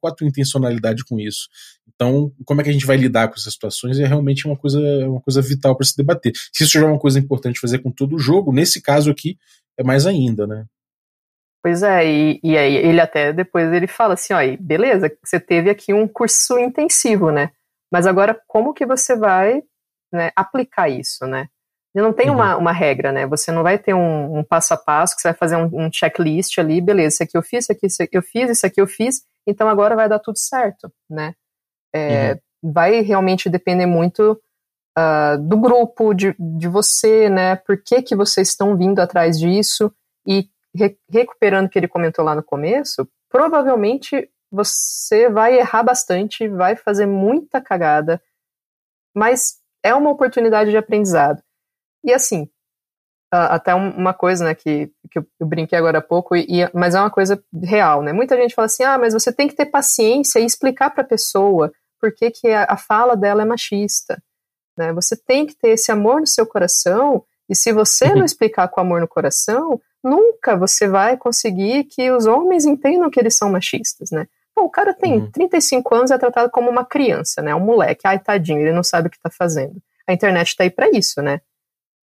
Qual a tua intencionalidade com isso? Então, como é que a gente vai lidar com essas situações é realmente uma coisa, uma coisa vital para se debater. Se isso já é uma coisa importante fazer com todo o jogo, nesse caso aqui é mais ainda, né? Pois é, e, e aí ele até depois ele fala assim, ó, beleza, você teve aqui um curso intensivo, né? Mas agora como que você vai né, aplicar isso, né? Não tem uhum. uma, uma regra, né? Você não vai ter um, um, passo a passo que você vai fazer um, um checklist ali, beleza, isso aqui eu fiz, isso aqui, isso aqui eu fiz, isso aqui eu fiz, então agora vai dar tudo certo, né? É, uhum. Vai realmente depender muito uh, do grupo, de, de você, né? Por que, que vocês estão vindo atrás disso e re, recuperando o que ele comentou lá no começo, provavelmente você vai errar bastante, vai fazer muita cagada, mas é uma oportunidade de aprendizado. E assim, até uma coisa, né, que, que eu brinquei agora há pouco, e, mas é uma coisa real, né? Muita gente fala assim, ah, mas você tem que ter paciência e explicar para a pessoa por que, que a, a, fala dela é machista, né? Você tem que ter esse amor no seu coração, e se você uhum. não explicar com amor no coração, nunca você vai conseguir que os homens entendam que eles são machistas, né? O cara tem uhum. 35 anos e é tratado como uma criança, né? Um moleque, ai, tadinho, ele não sabe o que está fazendo. A internet está aí para isso, né?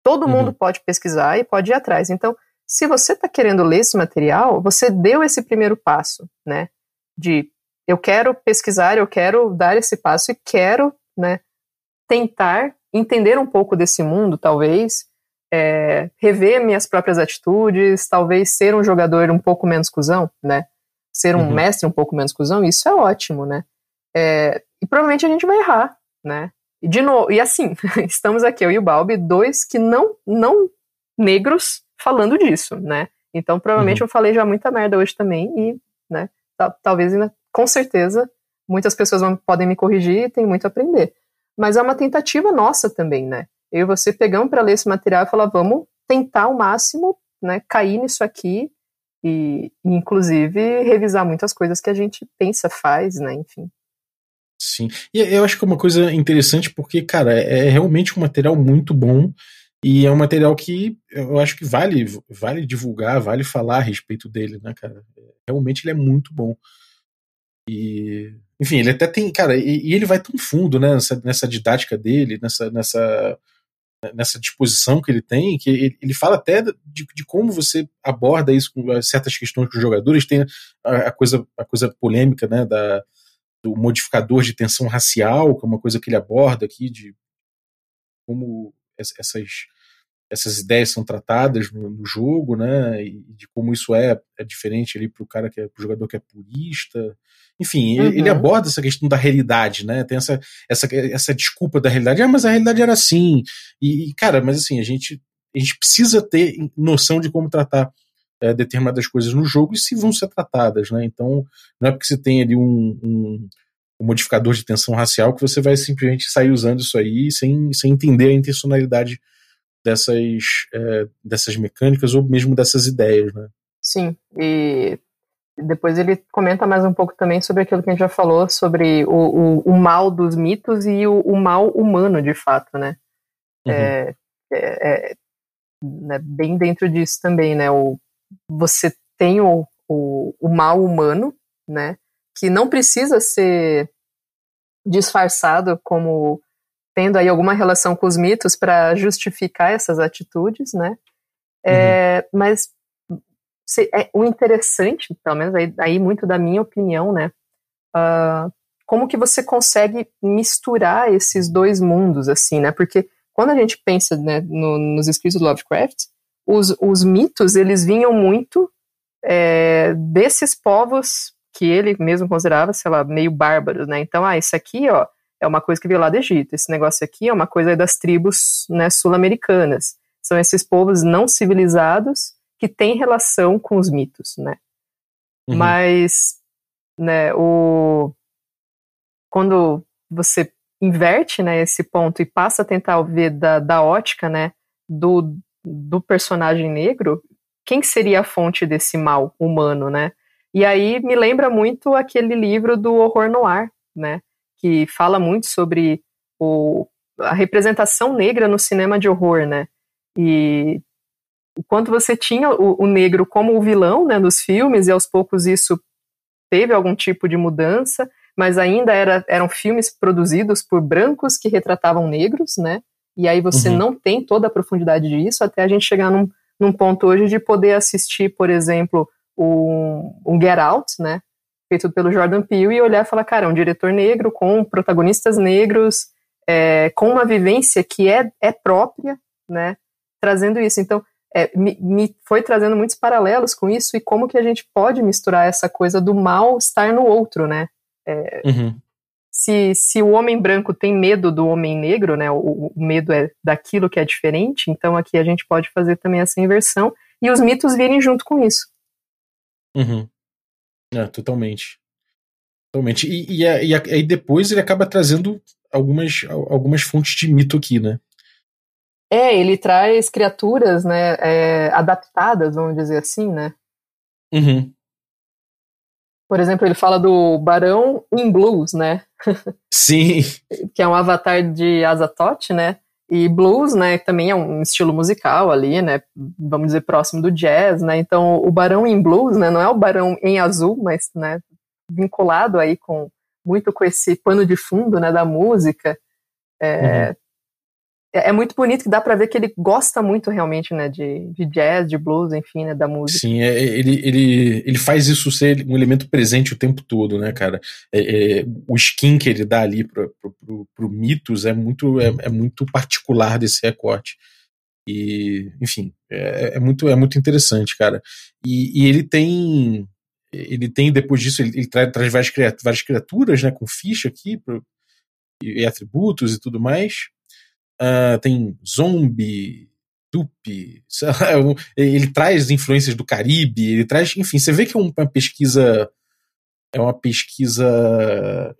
Todo uhum. mundo pode pesquisar e pode ir atrás. Então, se você está querendo ler esse material, você deu esse primeiro passo, né? De eu quero pesquisar, eu quero dar esse passo e quero, né? Tentar entender um pouco desse mundo, talvez, é, rever minhas próprias atitudes, talvez ser um jogador um pouco menos cuzão, né? Ser um uhum. mestre um pouco menos cuzão, isso é ótimo, né? É, e provavelmente a gente vai errar, né? E de novo, e assim, estamos aqui, eu e o Balbi, dois que não, não negros falando disso, né? Então, provavelmente uhum. eu falei já muita merda hoje também e, né, talvez ainda, com certeza, muitas pessoas vão, podem me corrigir e tem muito a aprender. Mas é uma tentativa nossa também, né? Eu e você pegamos para ler esse material e falar, vamos tentar ao máximo, né, cair nisso aqui e, inclusive, revisar muitas coisas que a gente pensa, faz, né, enfim. Sim, e eu acho que é uma coisa interessante porque, cara, é, é realmente um material muito bom e é um material que eu acho que vale, vale divulgar, vale falar a respeito dele, né, cara? Realmente ele é muito bom. E, enfim, ele até tem, cara, e, e ele vai tão fundo, né, nessa, nessa didática dele, nessa, nessa, nessa disposição que ele tem, que ele, fala até de, de, como você aborda isso com certas questões com os jogadores. Tem a, a, coisa, a coisa polêmica, né, da, do modificador de tensão racial, que é uma coisa que ele aborda aqui, de como essas, essas ideias são tratadas no, no jogo, né, e de como isso é, é diferente ali para o cara que é pro jogador que é purista. Enfim, uhum. ele aborda essa questão da realidade, né? Tem essa, essa, essa desculpa da realidade. Ah, mas a realidade era assim. E, cara, mas assim, a gente, a gente precisa ter noção de como tratar é, determinadas coisas no jogo e se vão ser tratadas, né? Então, não é porque você tem ali um, um, um, modificador de tensão racial que você vai simplesmente sair usando isso aí sem, sem entender a intencionalidade dessas, é, dessas mecânicas ou mesmo dessas ideias, né? Sim, e depois ele comenta mais um pouco também sobre aquilo que a gente já falou, sobre o, o, o mal dos mitos e o, o, mal humano, de fato, né? Uhum. É, é, é né, bem dentro disso também, né? O, você tem o, o, o mal humano, né? Que não precisa ser disfarçado como tendo aí alguma relação com os mitos para justificar essas atitudes, né? É, uhum. Mas é, o interessante, pelo menos aí, aí, muito da minha opinião, né? Uh, como que você consegue misturar esses dois mundos, assim, né? Porque quando a gente pensa né, no, nos escritos do Lovecraft, os, os mitos, eles vinham muito é, desses povos que ele mesmo considerava, sei lá, meio bárbaros, né? Então, ah, isso aqui, ó, é uma coisa que veio lá do Egito, esse negócio aqui é uma coisa das tribos né, sul-americanas. São esses povos não civilizados que tem relação com os mitos, né? Uhum. Mas, né, o quando você inverte, né, esse ponto e passa a tentar ver da, da ótica, né, do, do personagem negro, quem seria a fonte desse mal humano, né? E aí me lembra muito aquele livro do horror noir, né, que fala muito sobre o, a representação negra no cinema de horror, né? E enquanto você tinha o, o, negro como o vilão né, nos filmes, e aos poucos isso teve algum tipo de mudança, mas ainda era, eram filmes produzidos por brancos que retratavam negros, né? E aí você uhum. não tem toda a profundidade disso até a gente chegar num, num ponto hoje de poder assistir, por exemplo, um, um Get Out, né? Feito pelo Jordan Peele e olhar e falar, cara, é um diretor negro com protagonistas negros, é, com uma vivência que é, é própria, né? Trazendo isso. Então, é, me, me, foi trazendo muitos paralelos com isso e como que a gente pode misturar essa coisa do mal estar no outro, né? É, uhum. Se, se o homem branco tem medo do homem negro, né? O, o, medo é daquilo que é diferente, então aqui a gente pode fazer também essa inversão e os mitos virem junto com isso. Uhum. É, totalmente. Totalmente. E, e, e, aí depois ele acaba trazendo algumas, algumas fontes de mito aqui, né? É, ele traz criaturas, né, é, adaptadas, vamos dizer assim, né? Uhum. Por exemplo, ele fala do Barão in Blues, né? Sim. que é um avatar de Azatoth, né? E blues, né, também é um estilo musical ali, né, vamos dizer próximo do jazz, né? Então, o Barão em Blues, né, não é o Barão em azul, mas, né, vinculado aí com muito com esse pano de fundo, né, da música. É, uhum. É, é, muito bonito que dá para ver que ele gosta muito realmente, né, de, de jazz, de blues, enfim, né, da música. Sim, é, ele, ele, ele faz isso ser um elemento presente o tempo todo, né, cara? É, é, o skin que ele dá ali pro, pro, pro, pro Mitos é muito, é, é, muito particular desse recorte. E, enfim, é, é, muito, é muito interessante, cara. E, e ele tem. Ele tem, depois disso, ele, ele traz, traz várias, várias criaturas, né, com ficha aqui, pro, e atributos e tudo mais. Uh, tem zombie, Tupi, ele traz influências do Caribe, ele traz, enfim, você vê que é uma pesquisa é uma pesquisa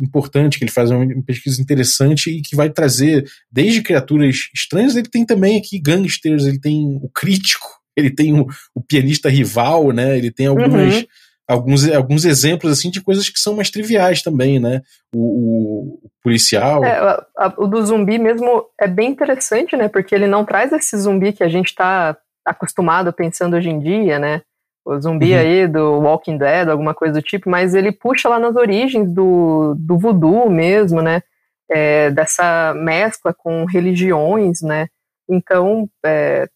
importante que ele faz, é uma pesquisa interessante e que vai trazer desde criaturas estranhas, ele tem também aqui gangsters, ele tem o crítico, ele tem o, o pianista rival, né? Ele tem algumas uhum. Alguns, alguns exemplos assim de coisas que são mais triviais também, né? O, o policial. É, a, a, o do zumbi mesmo é bem interessante, né? Porque ele não traz esse zumbi que a gente está acostumado pensando hoje em dia, né? o zumbi uhum. aí do Walking Dead, alguma coisa do tipo, mas ele puxa lá nas origens do, do voodoo mesmo, né? É, dessa mescla com religiões, né? Então, é,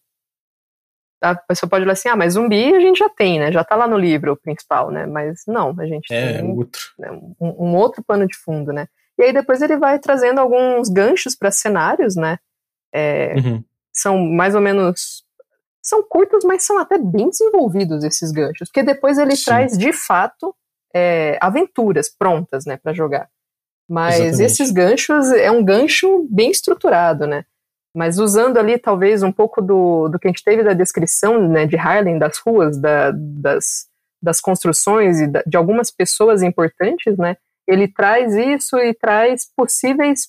a pessoa pode olhar assim, ah, mas zumbi a gente já tem, né? Já tá lá no livro principal, né? Mas não, a gente é, tem outro. Né, um, um, outro pano de fundo, né? E aí depois ele vai trazendo alguns ganchos para cenários, né? É, uhum. São mais ou menos são curtos, mas são até bem desenvolvidos esses ganchos, porque depois ele Sim. traz de fato é, aventuras prontas, né, para jogar. Mas Exatamente. esses ganchos é um gancho bem estruturado, né? Mas usando ali talvez um pouco do, do que a gente teve da descrição né, de Harlem, das ruas, da, das, das construções e da, de algumas pessoas importantes, né? Ele traz isso e traz possíveis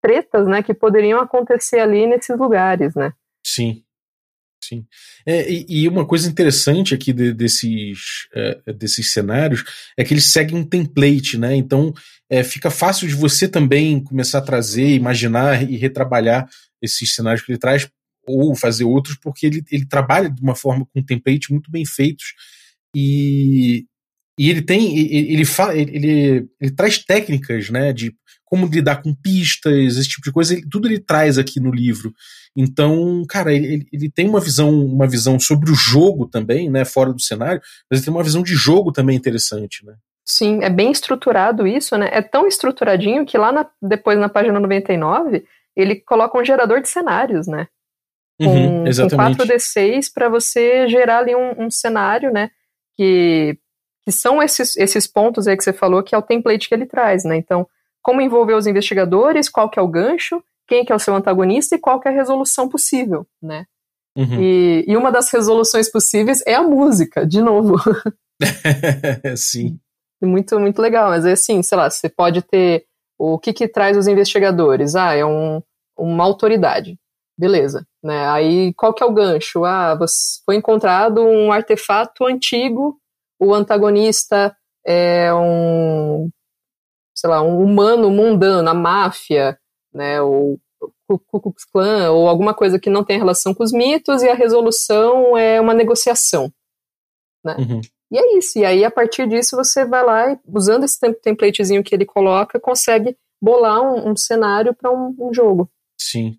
tretas, né, que poderiam acontecer ali nesses lugares, né? Sim, Sim. É, e, e, uma coisa interessante aqui de, desses, é, desses cenários é que eles seguem um template, né? Então é, fica fácil de você também começar a trazer, imaginar e retrabalhar esses cenários que ele traz, ou fazer outros, porque ele, ele trabalha de uma forma com template muito bem feitos. E, e ele tem. Ele, ele, ele, ele traz técnicas, né? De como lidar com pistas, esse tipo de coisa, ele, tudo ele traz aqui no livro. Então, cara, ele, ele tem uma visão, uma visão sobre o jogo também, né, fora do cenário, mas ele tem uma visão de jogo também interessante, né? Sim, é bem estruturado isso, né? É tão estruturadinho que lá na, depois na página 99 ele coloca um gerador de cenários, né? Com, uhum, exatamente. com 4D6 para você gerar ali um, um, cenário, né? Que, que são esses, esses pontos aí que você falou que é o template que ele traz, né? Então, como envolver os investigadores, qual que é o gancho, quem que é o seu antagonista e qual que é a resolução possível, né? Uhum. E, e uma das resoluções possíveis é a música, de novo. Sim. Muito, muito legal, mas é assim, sei lá, você pode ter o que que traz os investigadores? Ah, é um, uma autoridade. Beleza, né? Aí qual que é o gancho? Ah, foi encontrado um artefato antigo, o antagonista é um sei lá, um humano mundano, a máfia, né, ou o Ku Klux Klan, ou alguma coisa que não tem relação com os mitos, e a resolução é uma negociação. Né? Uhum. E é isso. E aí, a partir disso, você vai lá e, usando esse templatezinho que ele coloca, consegue bolar um, um cenário para um, um, jogo. Sim.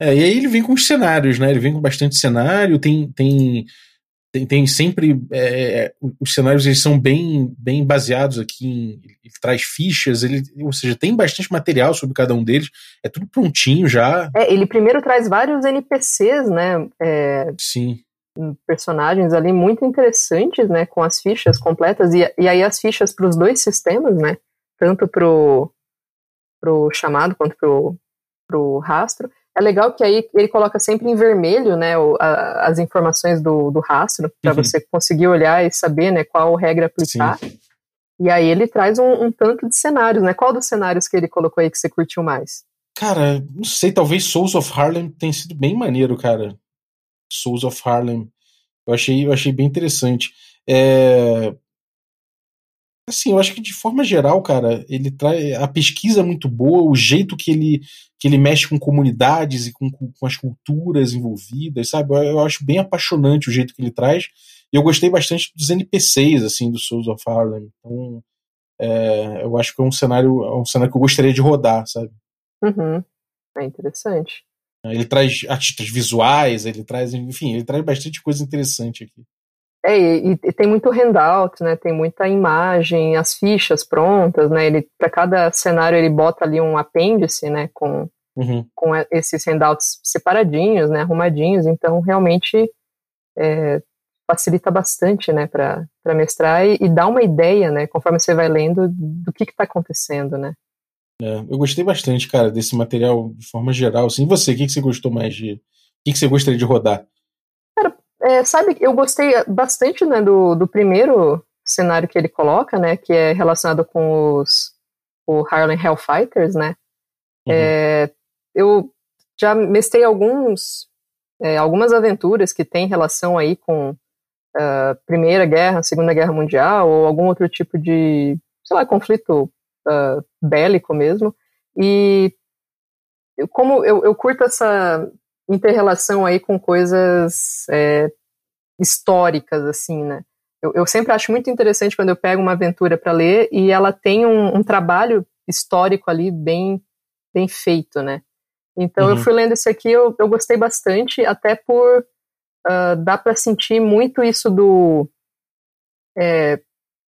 É, e aí ele vem com os cenários, né? Ele vem com bastante cenário, tem, tem tem, tem sempre é, os cenários eles são bem bem baseados aqui em, ele traz fichas ele ou seja tem bastante material sobre cada um deles é tudo prontinho já é, ele primeiro traz vários NPCs né é, sim personagens ali muito interessantes né com as fichas completas e, e aí as fichas para os dois sistemas né tanto pro pro chamado quanto pro pro rastro é legal que aí ele coloca sempre em vermelho, né, o, a, as informações do, do rastro, para uhum. você conseguir olhar e saber, né, qual regra aplicar. Sim. E aí ele traz um, um, tanto de cenários, né? Qual dos cenários que ele colocou aí que você curtiu mais? Cara, não sei, talvez Souls of Harlem tenha sido bem maneiro, cara. Souls of Harlem. Eu achei, eu achei bem interessante. É, assim, eu acho que de forma geral, cara, ele traz a pesquisa é muito boa, o jeito que ele que ele mexe com comunidades e com, com as culturas envolvidas, sabe? Eu, eu, acho bem apaixonante o jeito que ele traz. E eu gostei bastante dos NPCs, assim, do Souls of Harlem. Então, é, eu acho que é um cenário, é um cenário que eu gostaria de rodar, sabe? Uhum. É interessante. Ele traz artistas visuais, ele traz, enfim, ele traz bastante coisa interessante aqui. É, e, e, tem muito handout, né? Tem muita imagem, as fichas prontas, né? Ele para cada cenário ele bota ali um apêndice, né? Com uhum. com esses handouts separadinhos, né? Arrumadinhos. Então realmente é, facilita bastante, né? Para mestrar e, e dá uma ideia, né? Conforme você vai lendo do que está acontecendo, né? É, eu gostei bastante, cara, desse material de forma geral. Assim, e você, o que, que você gostou mais de que, que você gostaria de rodar? Cara, é, sabe, eu gostei bastante né, do, do primeiro cenário que ele coloca, né, que é relacionado com os o Harlem Hellfighters, né? Uhum. É, eu já mestei alguns, é, algumas aventuras que têm relação aí com uh, Primeira Guerra, Segunda Guerra Mundial ou algum outro tipo de, sei lá, conflito uh, bélico mesmo. E como eu, eu curto essa interrelação aí com coisas é, históricas, assim, né? Eu, eu, sempre acho muito interessante quando eu pego uma aventura para ler e ela tem um, um, trabalho histórico ali bem, bem feito, né? Então uhum. eu fui lendo esse aqui, eu, eu gostei bastante, até por uh, dá para sentir muito isso do é,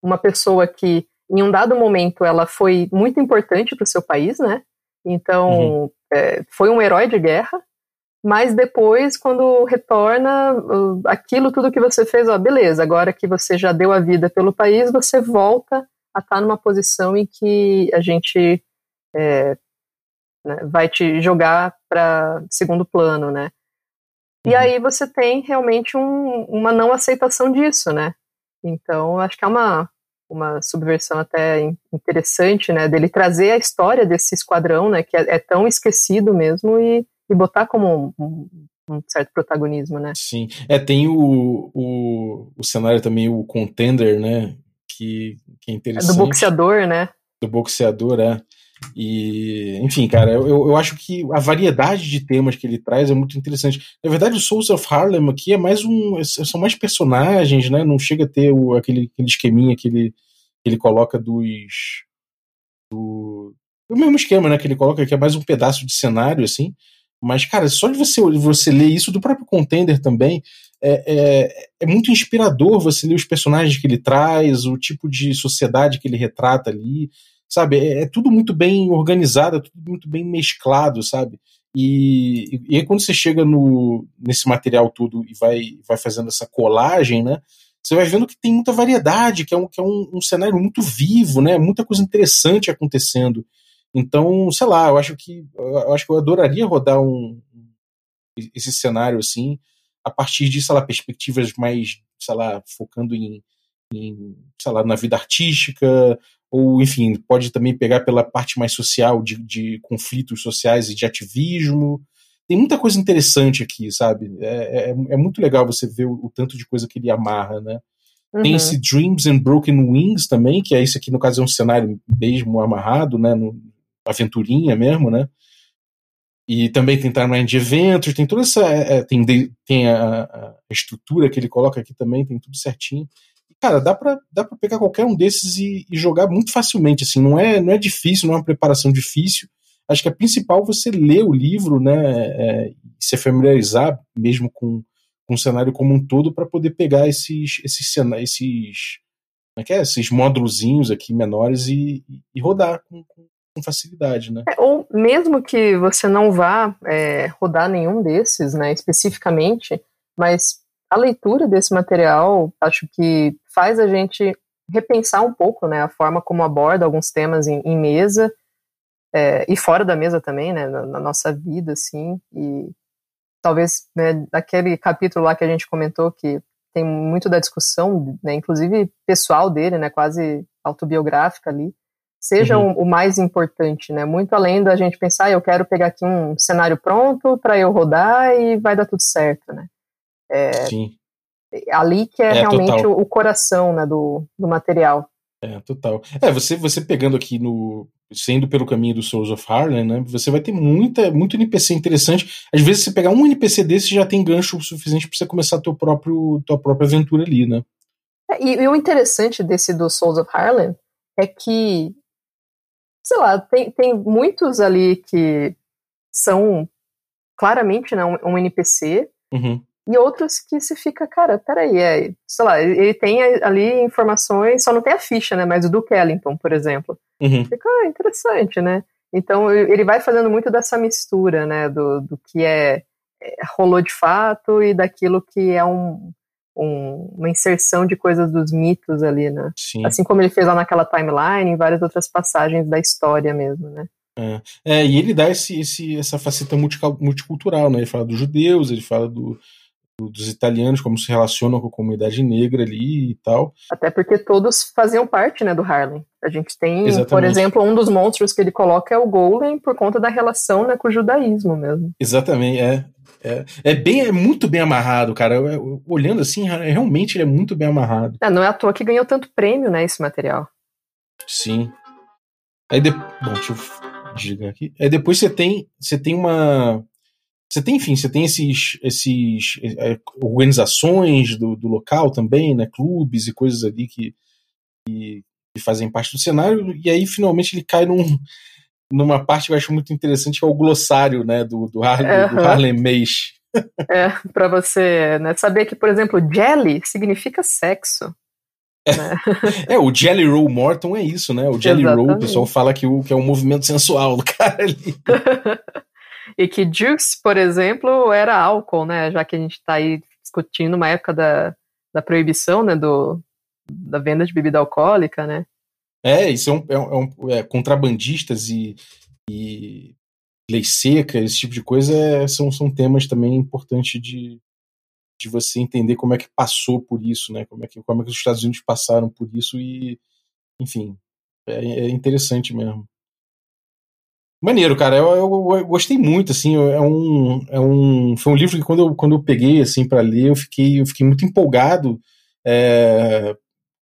uma pessoa que em um dado momento ela foi muito importante para o seu país, né? Então uhum. é, foi um herói de guerra, mas depois, quando retorna, aquilo tudo que você fez, ó, beleza, agora que você já deu a vida pelo país, você volta a estar numa posição em que a gente é, né, vai te jogar para segundo plano, né? E uhum. aí você tem realmente um, uma não aceitação disso, né? Então, acho que é uma, uma subversão até interessante, né? Dele trazer a história desse esquadrão, né? Que é, é tão esquecido mesmo e e botar como um, um, certo protagonismo, né? Sim. É, tem o, o, o cenário também, o contender, né? Que, que é interessante. É do boxeador, né? Do boxeador, é. E, enfim, cara, eu, eu acho que a variedade de temas que ele traz é muito interessante. Na verdade, o Souls of Harlem aqui é mais um. São mais personagens, né? Não chega a ter o, aquele, aquele esqueminha que ele, que ele coloca dos. Do, o mesmo esquema, né? Que ele coloca que é mais um pedaço de cenário, assim. Mas, cara, só de você, você ler isso do próprio Contender também, é, é, é, muito inspirador você ler os personagens que ele traz, o tipo de sociedade que ele retrata ali, sabe? É, é tudo muito bem organizado, é tudo muito bem mesclado, sabe? E, e, aí quando você chega no, nesse material todo e vai, vai fazendo essa colagem, né? Você vai vendo que tem muita variedade, que é um, que é um, um cenário muito vivo, né? Muita coisa interessante acontecendo. Então, sei lá, eu acho que eu acho que eu adoraria rodar um esse cenário assim a partir de, sei lá, perspectivas mais, sei lá, focando em, em sei lá, na vida artística, ou enfim, pode também pegar pela parte mais social de, de conflitos sociais e de ativismo. Tem muita coisa interessante aqui, sabe? É, é, é muito legal você ver o, o, tanto de coisa que ele amarra, né? Uhum. Tem esse Dreams and Broken Wings também, que é esse aqui, no caso, é um cenário mesmo amarrado, né? No, aventurinha mesmo, né? E também tem timeline de eventos, tem toda essa. É, é tem tem a, a, estrutura que ele coloca aqui também, tem tudo certinho. Cara, dá pra, dá pra pegar qualquer um desses e, e, jogar muito facilmente, assim, não é, não é difícil, não é uma preparação difícil. Acho que é principal você ler o livro, né, é, se familiarizar mesmo com, com o cenário como um todo para poder pegar esses, esses, esses, como é que é? esses módulozinhos aqui menores e, e rodar com com facilidade, né? É, ou mesmo que você não vá é, rodar nenhum desses, né, especificamente, mas a leitura desse material acho que faz a gente repensar um pouco, né, a forma como aborda alguns temas em, em mesa é, e fora da mesa também, né, na, na nossa vida, assim, e talvez, né, daquele capítulo lá que a gente comentou que tem muito da discussão, né, inclusive pessoal dele, né, quase autobiográfica ali, seja uhum. o, o, mais importante, né? Muito além da gente pensar, ah, eu quero pegar aqui um cenário pronto para eu rodar e vai dar tudo certo, né? É, Sim. Ali que é, é realmente o, o, coração né, do, do material. É, total. É, você, você pegando aqui no. Sendo pelo caminho do Souls of Harlem, né? Você vai ter muita, muito NPC interessante. Às vezes, você pegar um NPC desse já tem gancho suficiente para você começar a teu próprio, tua própria aventura ali, né? É, e, e, o interessante desse do Souls of Harlem é que sei lá, tem, tem muitos ali que são claramente né, um, um NPC, uhum. E outros que se fica, cara, peraí, é, sei lá, ele tem ali informações, só não tem a ficha, né, mas o Duke Ellington, por exemplo. Uhum. Fica ah, interessante, né? Então ele vai fazendo muito dessa mistura, né, do, do que é, é rolou de fato e daquilo que é um, um, uma inserção de coisas dos mitos ali, né? Sim. Assim como ele fez lá naquela timeline, em várias outras passagens da história mesmo, né? É, é, e ele dá esse, esse, essa faceta multicultural, né? Ele fala dos judeus, ele fala do, do, dos italianos, como se relacionam com a comunidade negra ali e tal. Até porque todos faziam parte, né, do Harlem. A gente tem, Exatamente. por exemplo, um dos monstros que ele coloca é o Golem por conta da relação né, com o judaísmo mesmo. Exatamente, é. É, é, bem, é muito bem amarrado, cara. Eu, eu, olhando assim, realmente ele é muito bem amarrado. É, não é à toa que ganhou tanto prêmio, né, esse material. Sim. Aí de... Bom, deixa eu diga aqui. Aí depois você tem, você tem uma. Você tem, enfim, você tem esses, esses é, organizações do, do local também, né? Clubes e coisas ali que, que, que fazem parte do cenário, e aí finalmente ele cai num, numa parte que eu acho muito interessante, que é o glossário, né, do, do, Harlem, uhum. do Harlem Mace. É, para você né, saber que, por exemplo, jelly significa sexo. Né? é, o Jelly Roll Morton é isso, né? O Jelly Exatamente. Roll, o pessoal fala que, o, que é um movimento sensual do cara ali. e que juice, por exemplo, era álcool, né? Já que a gente está aí discutindo uma época da, da proibição, né? Do, da venda de bebida alcoólica, né? É, isso é um, é um é, contrabandistas e, e lei seca, esse tipo de coisa é, são, são temas também importantes de, de você entender como é que passou por isso, né? Como é que, como é que os Estados Unidos passaram por isso e, enfim, é, é interessante mesmo. Maneiro, cara. Eu, eu, eu, gostei muito, assim. É um, é um, foi um livro que quando eu, quando eu peguei assim para ler, eu fiquei, eu fiquei muito empolgado é,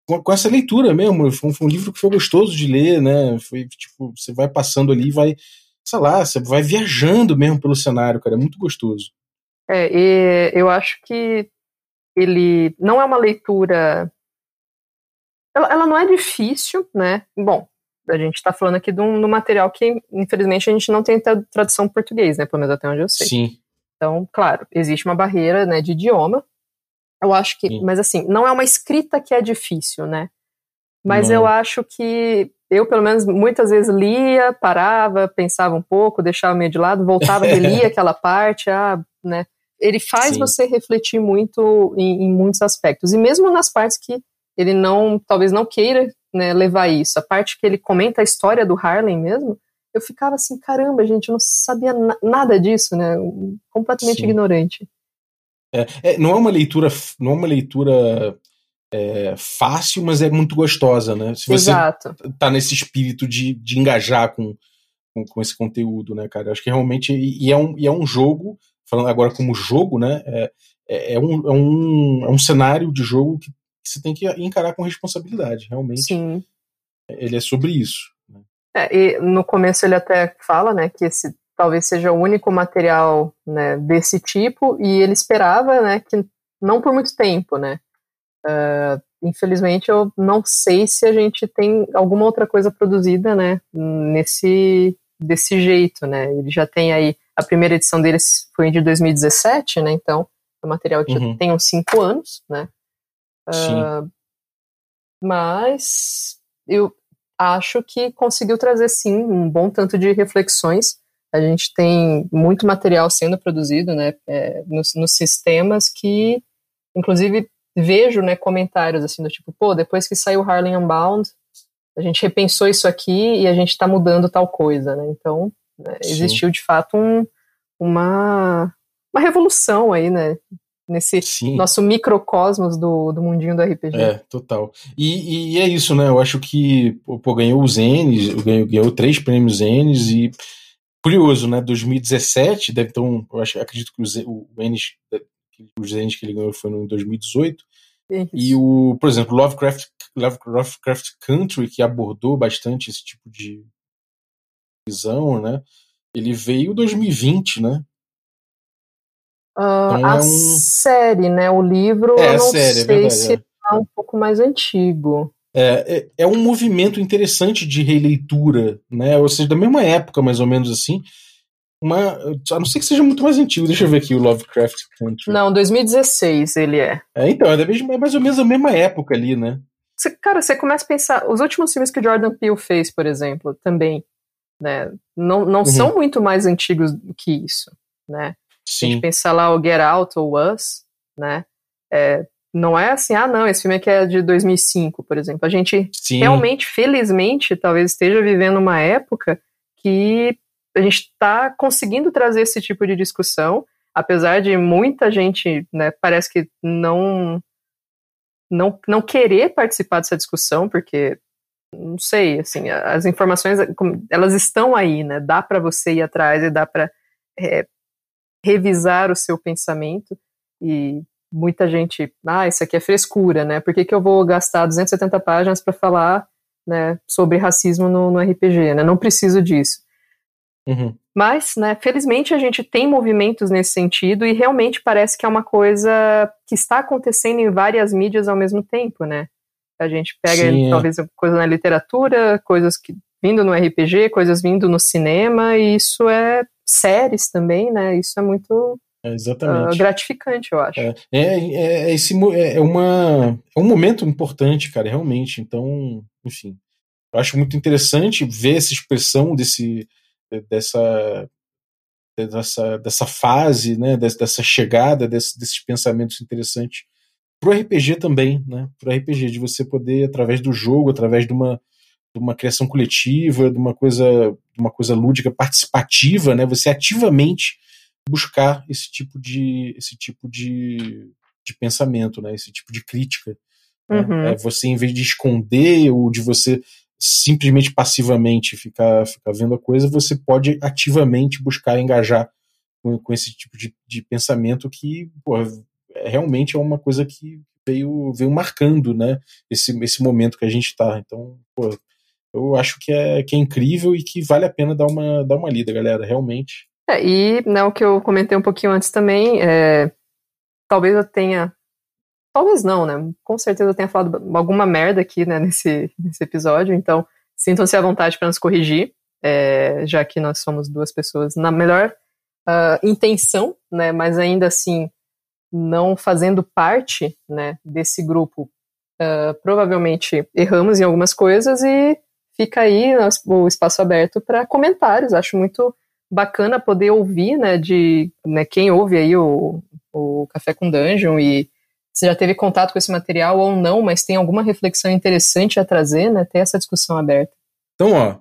com, com, essa leitura mesmo. Foi um, foi um, livro que foi gostoso de ler, né? Foi tipo, você vai passando ali, vai, sei lá, você vai viajando mesmo pelo cenário, cara. É muito gostoso. É, eu acho que ele não é uma leitura. Ela, ela não é difícil, né? Bom, a gente está falando aqui de um, de um, material que, infelizmente, a gente não tem tradução português, né? Pelo menos até onde eu sei. Sim. Então, claro, existe uma barreira né, de idioma, eu acho que, Sim. mas assim, não é uma escrita que é difícil, né? Mas não. eu acho que eu, pelo menos, muitas vezes lia, parava, pensava um pouco, deixava meio de lado, voltava, relia aquela parte, ah, né? Ele faz Sim. você refletir muito em, em, muitos aspectos. E mesmo nas partes que ele não, talvez não queira né, levar isso, a parte que ele comenta a história do Harlem mesmo, eu ficava assim, caramba, gente, eu não sabia na nada disso, né? Completamente Sim. ignorante. É, é, não é uma leitura, não é uma leitura é, fácil, mas é muito gostosa, né? Se você Exato. tá nesse espírito de, de engajar com, com, com, esse conteúdo, né, cara? Acho que realmente. E, e, é um, e é um jogo, falando agora como jogo, né? É, é, é um, é, um, é um cenário de jogo que, que você tem que encarar com responsabilidade, realmente. Sim. Ele é sobre isso. Né? É, e no começo ele até fala, né, que esse talvez seja o único material né, desse tipo, e ele esperava né, que não por muito tempo, né? Uh, infelizmente eu não sei se a gente tem alguma outra coisa produzida, né, nesse desse jeito, né? Ele já tem aí a primeira edição deles foi de 2017, né? Então é um material que uhum. já tem uns cinco anos, né? Uh, mas eu acho que conseguiu trazer sim um bom tanto de reflexões a gente tem muito material sendo produzido né, é, nos, nos, sistemas que, inclusive, vejo né, comentários assim do tipo, pô, depois que saiu Harlem Unbound, a gente repensou isso aqui e a gente está mudando tal coisa, né? Então, né, existiu de fato um, uma, uma revolução aí, né? Nesse Sim. nosso microcosmos do, do mundinho do RPG. É, total. E, e é isso, né? Eu acho que, pô, ganhou os N's, ganhou, ganhou três prêmios N's e curioso, né? 2017, deve ter um. Eu acho, acredito que o, o Enes, os Enes que ele ganhou foi no 2018. Isso. E o, por exemplo, Lovecraft, Lovecraft Country, que abordou bastante esse tipo de visão, né? Ele veio em 2020, né? Uh, então a é um... série, né? O livro, é, eu não série, é sei é verdade, se é um pouco mais antigo. É, é, é, um movimento interessante de releitura, né? Ou seja, da mesma época, mais ou menos assim. Uma, a não ser que seja muito mais antigo. Deixa eu ver aqui o Lovecraft Country. Não, 2016 ele é. É, então, é, é mais ou menos a mesma época ali, né? Você, cara, você começa a pensar. Os últimos filmes que Jordan Peele fez, por exemplo, também, né? Não, não uhum. são muito mais antigos do que isso, né? Sim. A gente pensar lá o Get Out ou Us, né? É, não é assim, ah, não, esse filme aqui é de 2005, por exemplo. A gente Sim. realmente, felizmente, talvez esteja vivendo uma época que a gente está conseguindo trazer esse tipo de discussão, apesar de muita gente, né, parece que não não, não querer participar dessa discussão, porque não sei, assim, as informações elas estão aí, né? Dá para você ir atrás e dá para é, revisar o seu pensamento e muita gente, ah, isso aqui é frescura, né? Por que, que eu vou gastar 270 páginas para falar né, sobre racismo no, no, RPG, né? Não preciso disso. Uhum. Mas, né, felizmente a gente tem movimentos nesse sentido e realmente parece que é uma coisa que está acontecendo em várias mídias ao mesmo tempo, né? A gente pega Sim, é. talvez coisa na literatura, coisas que vindo no RPG, coisas vindo no cinema, e isso é séries também, né? Isso é muito é, exatamente. Uh, gratificante, eu acho. É, é, é, é esse, é, uma, é um momento importante, cara, realmente. Então, enfim, eu acho muito interessante ver essa expressão desse, dessa, dessa, dessa fase, né, dessa chegada desse, desses pensamentos interessantes pro RPG também, né, pro RPG, de você poder, através do jogo, através de uma, de uma criação coletiva, de uma coisa, de uma coisa lúdica, participativa, né, você ativamente buscar esse tipo de, esse tipo de, de pensamento, né, esse tipo de crítica. Né. Uhum. É, você, em vez de esconder ou de você simplesmente passivamente ficar, ficar vendo a coisa, você pode ativamente buscar engajar com, com esse tipo de, de pensamento que pô, é, realmente é uma coisa que veio, veio marcando né, esse, esse momento que a gente está. Então, pô, eu acho que é, que é incrível e que vale a pena dar uma, dar uma lida, galera, realmente. É, e né, o que eu comentei um pouquinho antes também, é, talvez eu tenha Talvez não, né? Com certeza eu tenha falado alguma merda aqui, né, nesse, nesse episódio, então sintam-se à vontade para nos corrigir, é, já que nós somos duas pessoas na melhor uh, intenção, né, mas ainda assim não fazendo parte, né, desse grupo. Uh, provavelmente erramos em algumas coisas e fica aí o espaço aberto para comentários. Acho muito bacana poder ouvir, né, de né, quem ouve aí o, o Café com Dungeon e você já teve contato com esse material ou não, mas tem alguma reflexão interessante a trazer, né? Ter essa discussão aberta. Então, ó,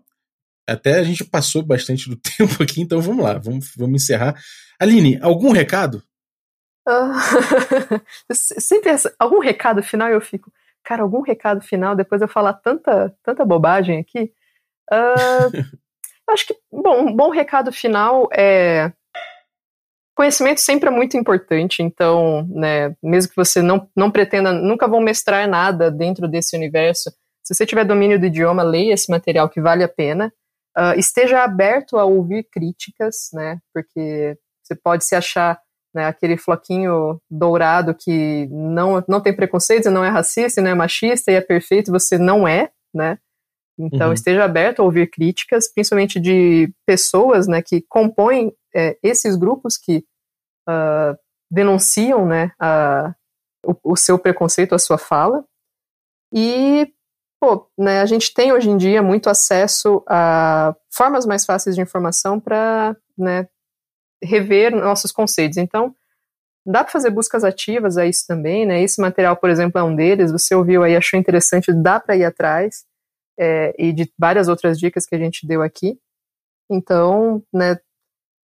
até a gente passou bastante do tempo aqui, então vamos lá, vamos, vamos encerrar. Aline, algum recado? Uh, sempre essa, algum recado final eu fico, cara, algum recado final depois eu falar tanta, tanta bobagem aqui. Uh, acho que, bom, um bom recado final é Conhecimento sempre é muito importante, então, né, mesmo que você não, não pretenda, nunca vão mestrar nada dentro desse universo, se você tiver domínio do idioma, leia esse material que vale a pena. Uh, esteja aberto a ouvir críticas, né, porque você pode se achar né, aquele floquinho dourado que não, não tem preconceito, não é racista, não é machista e é perfeito, você não é, né? Então uhum. esteja aberto a ouvir críticas, principalmente de pessoas, né, que compõem é, esses grupos que uh, denunciam, né, a, o, o, seu preconceito, a sua fala. E, pô, né, a gente tem hoje em dia muito acesso a formas mais fáceis de informação para, né, rever nossos conceitos. Então, dá para fazer buscas ativas a isso também, né? Esse material, por exemplo, é um deles. Você ouviu aí, achou interessante, dá para ir atrás. É, e de várias outras dicas que a gente deu aqui. Então, né,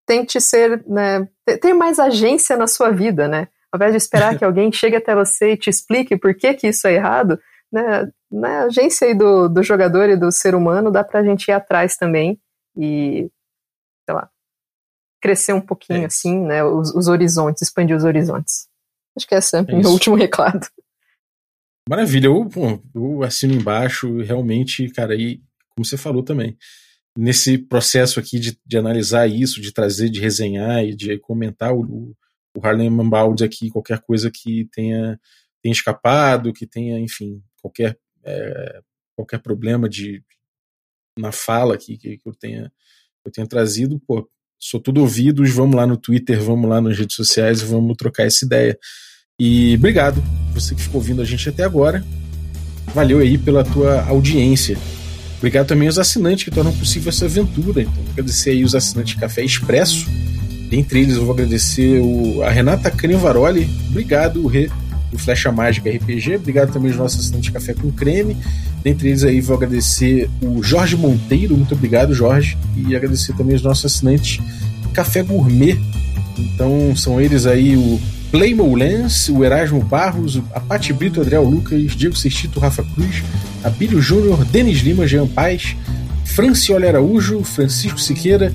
tente ser, né, ter mais agência na sua vida, né? Ao invés de esperar que alguém chegue até você e te explique por que, que isso é errado, né, na agência aí do, do jogador e do ser humano dá pra gente ir atrás também e, sei lá, crescer um pouquinho é assim, né, os, os, horizontes, expandir os horizontes. Acho que esse é, é meu último recado. Maravilha, eu, eu assino embaixo, realmente, cara, e como você falou também, nesse processo aqui de, de analisar isso, de trazer, de resenhar e de comentar o, o Harlem Mambaldi aqui, qualquer coisa que tenha, tenha escapado, que tenha, enfim, qualquer, é, qualquer problema de na fala aqui que, que eu tenha eu tenha trazido, pô, sou tudo ouvidos, vamos lá no Twitter, vamos lá nas redes sociais e vamos trocar essa ideia. E obrigado, você que ficou ouvindo a gente até agora. Valeu aí pela tua audiência. Obrigado também aos assinantes que tornam possível essa aventura. Então, agradecer aí os assinantes de Café Expresso. Dentre eles, eu vou agradecer o, a Renata Canivaroli. Obrigado, Rê. Do Flecha Mágica RPG. Obrigado também aos nossos assinantes Café com Creme. Dentre eles aí vou agradecer o Jorge Monteiro, muito obrigado, Jorge. E agradecer também os nossos assinantes Café Gourmet. Então são eles aí o Playmo Lens, o Erasmo Barros, a Pati Brito, Adriel Lucas, Diego Sextito, Rafa Cruz, Abílio Júnior, Denis Lima, Jean Paz, Francioli Araújo, Francisco Siqueira,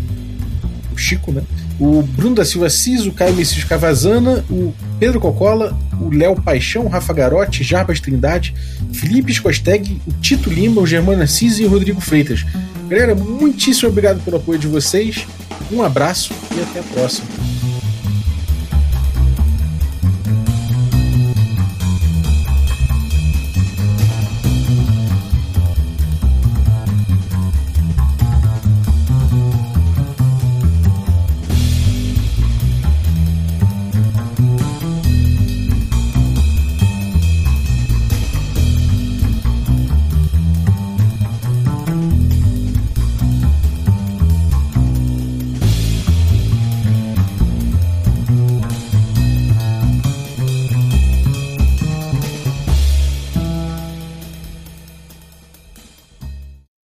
o Chico, né? O Bruno da Silva Cis, o Caio Messias Cavazana, o Pedro Cocola, o Léo Paixão, Rafa Garotti, Jarbas Trindade, Felipe Scosteg, o Tito Lima, o Germano Assis e o Rodrigo Freitas. Galera, muitíssimo obrigado pelo apoio de vocês. Um abraço e até a próxima.